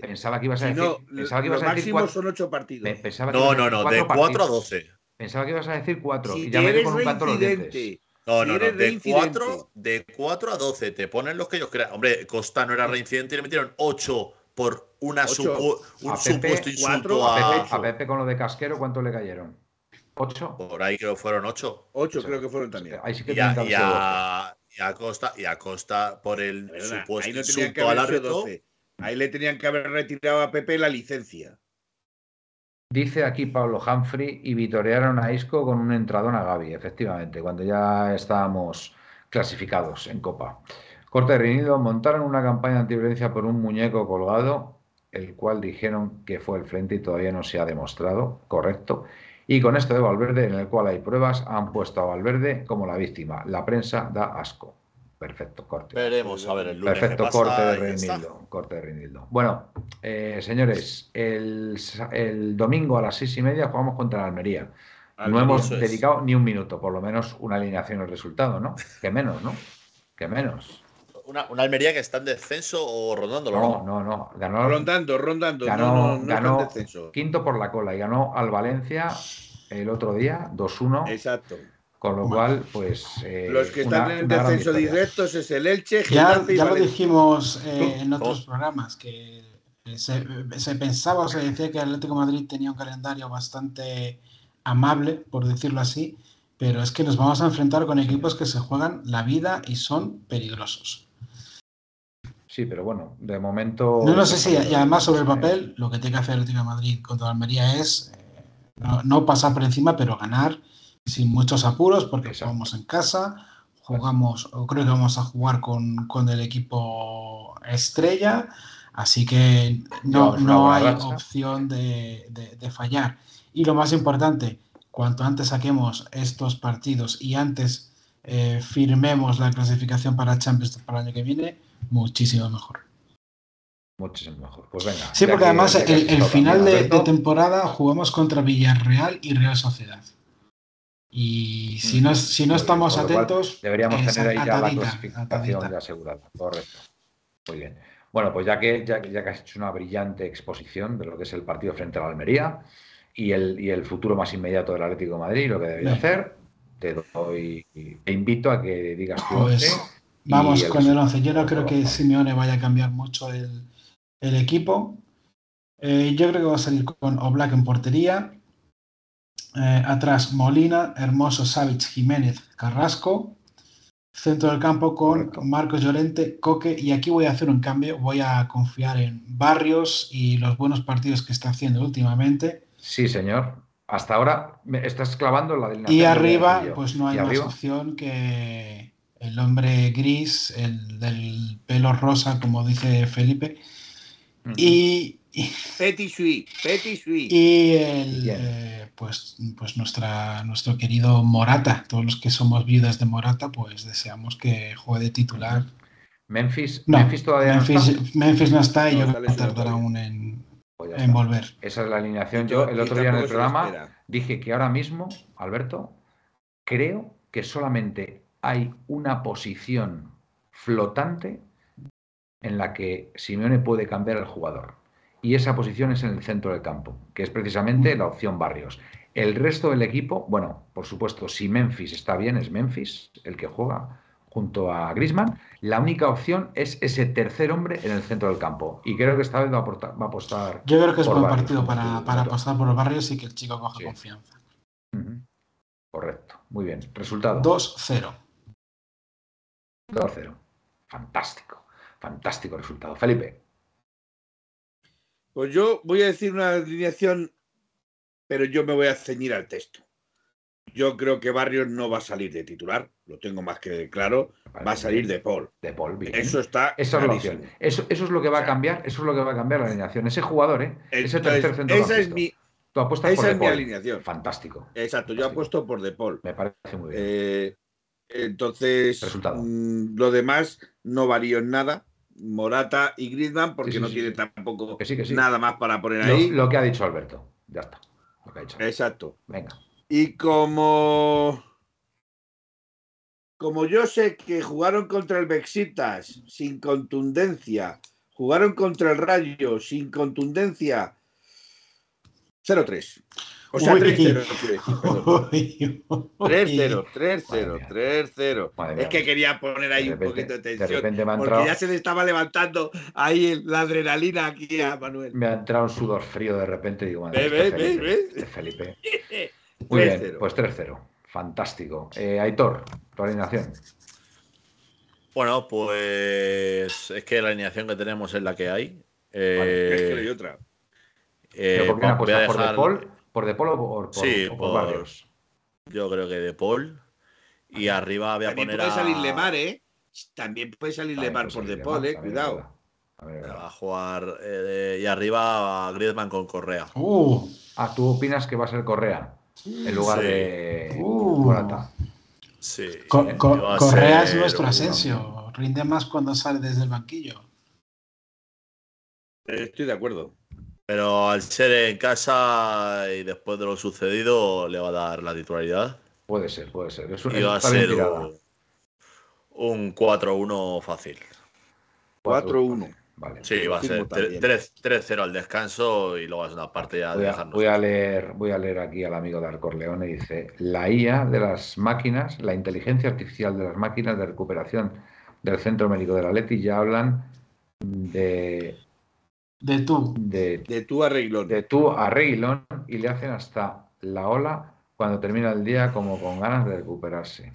pensaba que ibas a decir, no, pensaba que lo ibas a decir máximo cuatro, son 8 partidos. pe- pensaba que no, no, no, cuatro de 4 a partidos. 12. Pensaba que ibas a decir cuatro Si y ya me con un canto los dientes. No, Si no, no, de reincidente. 4, de 4 a 12 te ponen los que ellos crean. Hombre, Costa no era reincidente y le metieron 8 por una Ocho. supu- un A Pepe, supuesto insulto cuatro, A a... Pepe, a Pepe con lo de casquero, ¿cuánto le cayeron? ¿Ocho? Por ahí creo que fueron 8. 8 creo que fueron también. Ahí sí que Y a, y, a, y a Costa, y a Costa por el supuesto ahí no insulto al haber sido árbitro. 12. Ahí le tenían que haber retirado a Pepe la licencia. Dice aquí Pablo Humphrey y vitorearon a Isco con un entradón a Gaby, efectivamente, cuando ya estábamos clasificados en Copa. Corte de Reinido montaron una campaña antiviolencia por un muñeco colgado, el cual dijeron que fue el frente y todavía no se ha demostrado, correcto. Y con esto de Valverde, en el cual hay pruebas, han puesto a Valverde como la víctima. La prensa da asco. Perfecto, corte. Veremos a ver el lunes. Perfecto, pasa corte de. Reinildo. Corte de Reinildo. Bueno, eh, señores, el, el domingo a las seis y media jugamos contra la Almería. No hemos es. dedicado ni un minuto, por lo menos una alineación al resultado, ¿no? Que menos, ¿no? Que menos. Una, una Almería que está en descenso o rondándolo, No, ¿no? no, no. Ganó Rondando, rondando. Ganó- no, no, no ganó- está en descenso. quinto por la cola y ganó al Valencia el otro día 2-1, Exacto. Con lo cual, pues. eh, Los que una- están en una gran descenso directos es el Elche, Ya, y ya lo dijimos eh, en otros Oh. programas, que se, se pensaba o se decía que el Atlético de Madrid tenía un calendario bastante amable, por decirlo así, pero es que nos vamos a enfrentar con equipos que se juegan la vida y son peligrosos. Sí, pero bueno, de momento. No, no sé si, y además sobre el Eh, papel, lo que tiene que hacer el Atlético de Madrid contra la Almería es eh, no, no pasar por encima, pero ganar sin muchos apuros, porque Exacto. jugamos en casa, jugamos, o creo que vamos a jugar con, con el equipo estrella, así que no, no hay racha. opción de, de- de fallar. Y lo más importante, cuanto antes saquemos estos partidos y antes eh, firmemos la clasificación para Champions para el año que viene, muchísimo mejor. Muchísimo mejor. Pues venga. Sí, porque que- además el, final de temporada jugamos contra Villarreal y Real Sociedad. Y si no, si no estamos atentos, Deberíamos tener ahí ya la clasificación atadita. asegurada. Correcto. Muy bien. Bueno, pues ya que, ya, ya que has hecho una brillante exposición de lo que es el partido frente a la Almería y el, y el futuro más inmediato del Atlético de Madrid, lo que debería Bien. hacer, te doy, te invito a que digas tu Pues, Vamos con el resultado. 11. Yo no creo que Simeone vaya a cambiar mucho el, el equipo. Eh, yo creo que va a salir con Oblak en portería. Eh, atrás Molina, Hermoso, Savic, Jiménez, Carrasco. Centro del campo con. Marcos Llorente, Coque. Y aquí voy a hacer un cambio. Voy a confiar en Barrios y los buenos partidos que está haciendo últimamente. Sí, señor. Hasta ahora me estás clavando la alineación Y arriba, pues no hay ¿Y más arriba? opción que el hombre gris, el del pelo rosa, como dice Felipe. Y, Petit Sui, Petit Sui. y el, eh, pues, pues nuestra, nuestro querido Morata. Todos los que somos viudas de Morata, pues deseamos que juegue de titular. Memphis, No, Memphis todavía no está. Memphis, Memphis no está y No, yo creo que tardará aún en, Pues en volver. Esa es la alineación. Yo el otro día en el programa dije que ahora mismo, Alberto, creo que solamente hay una posición flotante en la que Simeone puede cambiar al jugador. Y esa posición es en el centro del campo, que es precisamente la opción Barrios. El resto del equipo, bueno, por supuesto, si Memphis está bien, es Memphis el que juega junto a Grisman. La única opción es ese tercer hombre en el centro del campo. Y creo que esta vez va a, aportar- va a apostar. Yo creo que es buen Barrios, partido para, para apostar por los barrios y que el chico coja Sí. confianza. Correcto. Muy bien. Resultado. 2-0. 2-0. Fantástico. Fantástico resultado. Felipe. Pues yo voy a decir una alineación, pero yo me voy a ceñir al texto. Yo creo que Barrios no va a salir de titular, lo tengo más que claro, va a salir de Paul. De Paul. bien. Eso está Esa es. Eso, eso es lo que va a cambiar. Eso es lo que va a cambiar la alineación. Ese jugador, ¿eh? Ese tercer centro esa es mi, Tu apuesta por esa es mi alineación. Fantástico. Exacto, yo apuesto por De Paul. Me parece muy bien. Eh, entonces, Resultado. mm, lo demás no varío en nada. Morata y Griezmann, porque Sí, sí, no tiene tampoco Que nada más para poner lo, ahí. lo que ha dicho Alberto. Ya está. Lo que ha dicho. Exacto. Venga. Y como. Como yo sé que jugaron contra el Bexitas sin contundencia, jugaron contra el Rayo sin contundencia, 0-3. O sea, Uy. 3-0. quiero decir, perdón. Uy, uy. 3-0, Madre 3-0, mía. 3-0. Madre mía. Es que quería poner ahí De un repente- poquito de de tensión. repente me ha Porque entrado- ya se le estaba levantando ahí la adrenalina aquí a Manuel. Me ha entrado un sudor frío de repente. Digo, madre, ¿Ves, este ves, Felipe, ves? este Felipe. Muy bien, 3-0. pues 3-0. Fantástico. Eh, Aitor, tu alineación. Bueno, pues es que la alineación que tenemos es la que hay. Eh, Es que no hay otra. eh, ¿Pero por qué voy a apuestas? ¿Por dejar- De Paul? ¿Por De Paul o por, por- Sí, o por por- Barrios? Yo creo que de Paul. Y arriba voy a También poner puede a. salir Lemar, ¿eh? También puede salir También Lemar por De Paul, ¿eh? también Cuidado. es verdad. Va a jugar. eh, y arriba a Griezmann con Correa. Uh, Ah, ¿tú opinas que va a ser Correa en lugar Sí. de Uh. Morata? Sí. Co- Co- a Correa es nuestro Asensio. Rinde más cuando sale desde el banquillo. Estoy de acuerdo. Pero al ser en casa y después de lo sucedido, le va a dar la titularidad. Puede ser, puede ser. Es un- Y va a ser tirada. un, un 4-1 fácil. 4-1. Vale. Sí, va a ser Confirmo también. 3 3-0 al descanso y luego es una parte ya de Voy a, dejarnos. voy a leer, voy a leer aquí al amigo de Arcorleone. Dice: La IA de las máquinas, la inteligencia artificial de las máquinas de recuperación del Centro Médico de la Leti ya hablan de, De tú. de, De tu arreglón. de tú a y le hacen hasta la ola cuando termina el día como con ganas de recuperarse.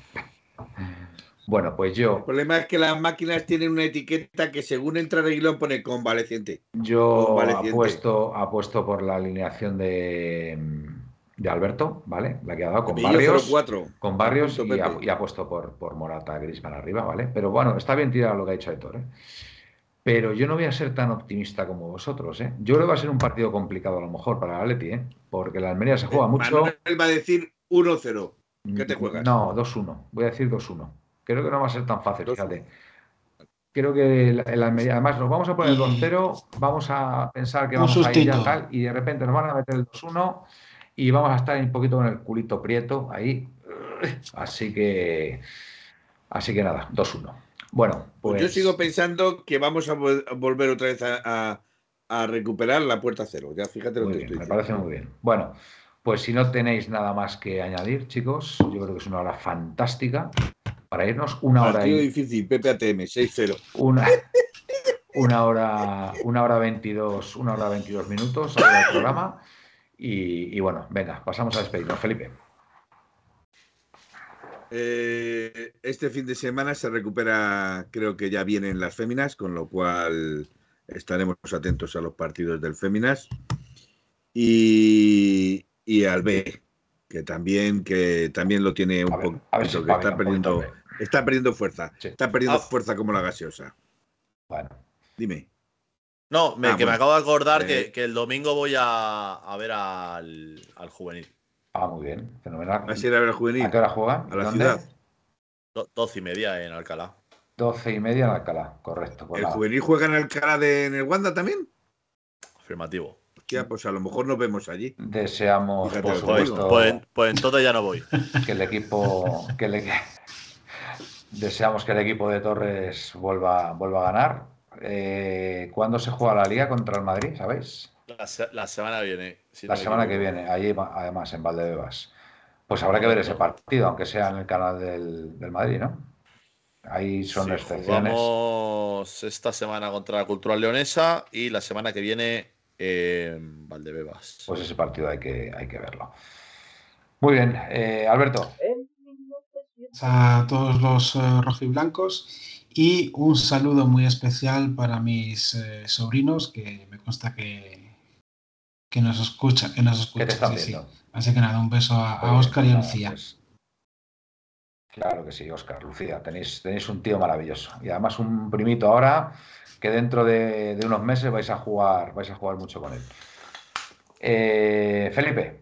Bueno, pues El yo, problema es que las máquinas tienen una etiqueta que según entra Reguilón pone convaleciente. yo Convaleciente. apuesto, apuesto por la alineación de, de Alberto, ¿vale? La que ha dado con Barrios. 04. Con Barrios y, ha, y ha puesto por, por Morata Grisman arriba, ¿vale? Pero bueno, está bien tirado lo que ha hecho Héctor, ¿eh? Pero yo no voy a ser tan optimista como vosotros, ¿eh? Yo creo que va a ser un partido complicado a lo mejor para el Atleti, ¿eh? Porque la Almería se juega mucho. Manuel va a decir 1-0. ¿Qué te juegas? No, 2-1. Voy a decir 2-1. Creo que no va a ser tan fácil, fíjate. Creo que el, el Almería, además nos vamos a poner Y- 2-0, vamos a pensar que vamos a ir ya tal, y de repente nos van a meter el 2-1 y vamos a estar un poquito con el culito prieto ahí. Así que, así que nada, 2-1. Bueno, Pues, pues yo sigo pensando que vamos a vol- a volver otra vez a, a- a recuperar la puerta cero. Ya fíjate lo Muy que bien, estoy me parece muy bien. Bueno, pues si no tenéis nada más que añadir, chicos, yo creo que es una hora fantástica para irnos. Una hora Partido y difícil, PPATM, 6-0. una, una hora, una hora 22, una hora 22 minutos del programa. Y, y bueno, venga, pasamos a despedirnos. Felipe. Eh, este fin de semana se recupera, creo que ya vienen las féminas, con lo cual estaremos atentos a los partidos del féminas. Y, y al B, que también, que también lo tiene un poco, que está perdiendo, está perdiendo fuerza, Sí. está perdiendo Ah. fuerza como la gaseosa. Bueno, Dime. No, me, Ah, que me acabo de acordar Eh. que, que el domingo voy a, a ver al, al juvenil. Ah, muy bien, fenomenal. ¿Vas a ir a ver al juvenil? ¿A qué hora juegan? A la ¿Dónde? ciudad. Do- Doce y media en Alcalá. 12 y media en Alcalá, correcto. Pues ¿El nada. juvenil juega en Alcalá de, en el Wanda también? Afirmativo. Hostia, pues a lo mejor nos vemos allí. Deseamos, Fíjate por Pues, digo. supuesto, pues, pues entonces ya no voy. que el equipo que le deseamos que el equipo de Torres vuelva, vuelva a ganar. Eh, ¿Cuándo se juega la liga contra el Madrid? ¿Sabéis? La, se- la semana que viene. si La no semana que viene, allí además en Valdebebas. Pues habrá que ver ese partido, aunque sea en el canal del, del Madrid, ¿no? Ahí son Sí, excepciones. jugamos esta semana contra la Cultural Leonesa y la semana que viene en Valdebebas. Pues ese partido hay que, hay que verlo. Muy bien, eh, Alberto. En 1900 a todos los eh, rojiblancos y un saludo muy especial para mis eh, sobrinos que me consta que, que nos escucha, que nos ¿Qué te escuchan. están sí, sí. viendo? Así que nada, un beso a, Oscar y bien, a nada, Lucía. pues, claro que sí, Oscar, Lucía, tenéis, tenéis un tío maravilloso. Y además un primito ahora que dentro de, de unos meses vais a jugar, vais a jugar mucho con él. Eh, Felipe.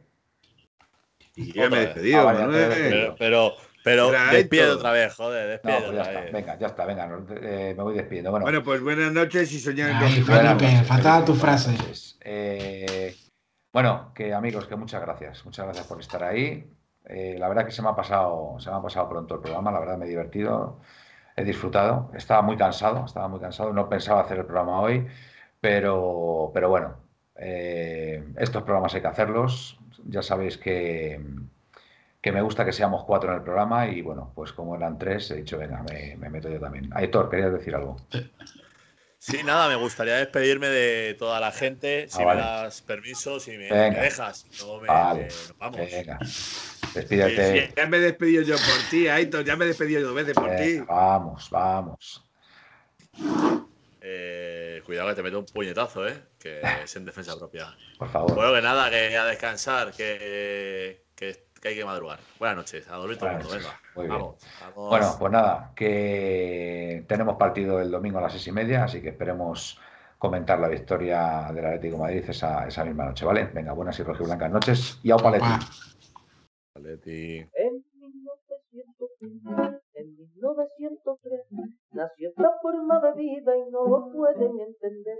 Y ya me he despedido, Ah, vale, Manuel. te he despedido. Pero, pero, pero esto. otra vez, joder, No, despide pues ya otra está, vez. venga, ya está, venga, no, eh, me voy despidiendo. Bueno, Bueno, pues buenas noches y soñar buenas Felipe, fatal tu frase. noches. Eh, bueno, que amigos, que muchas gracias, muchas gracias por estar ahí. Eh, la verdad que se me ha pasado, se me ha pasado pronto el programa, la verdad me he divertido, he disfrutado. Estaba muy cansado, estaba muy cansado, no pensaba hacer el programa hoy, pero, pero bueno, eh, estos programas hay que hacerlos. Ya sabéis que, que me gusta que seamos cuatro en el programa y bueno, pues como eran tres, he dicho, venga, me, me meto yo también. Aitor, querías decir algo. Sí, nada, me gustaría despedirme de toda la gente. Si Ah, vale. me das permiso, si me, dejas. No me, Vale, nos vamos. venga, despídete. Sí, ya me he despedido yo por ti, Aitor, ya me he despedido dos veces por ti. Vamos, vamos. Eh, cuidado que te meto un puñetazo, ¿eh? Que es en defensa propia. Por favor. Bueno, que nada, que a descansar, que, que, que hay que madrugar. Buenas noches, a dormir todo el mundo, venga. Muy bien. Vamos, vamos. Bueno, pues nada, que tenemos partido el domingo a las seis y media, así que esperemos comentar la victoria del Atlético de Madrid esa, esa misma noche, ¿vale? Venga, buenas y rojiblancas noches y au paleti. Pa. Atleti. En 1901, en 1903, nació esta forma de vida y no lo pueden entender.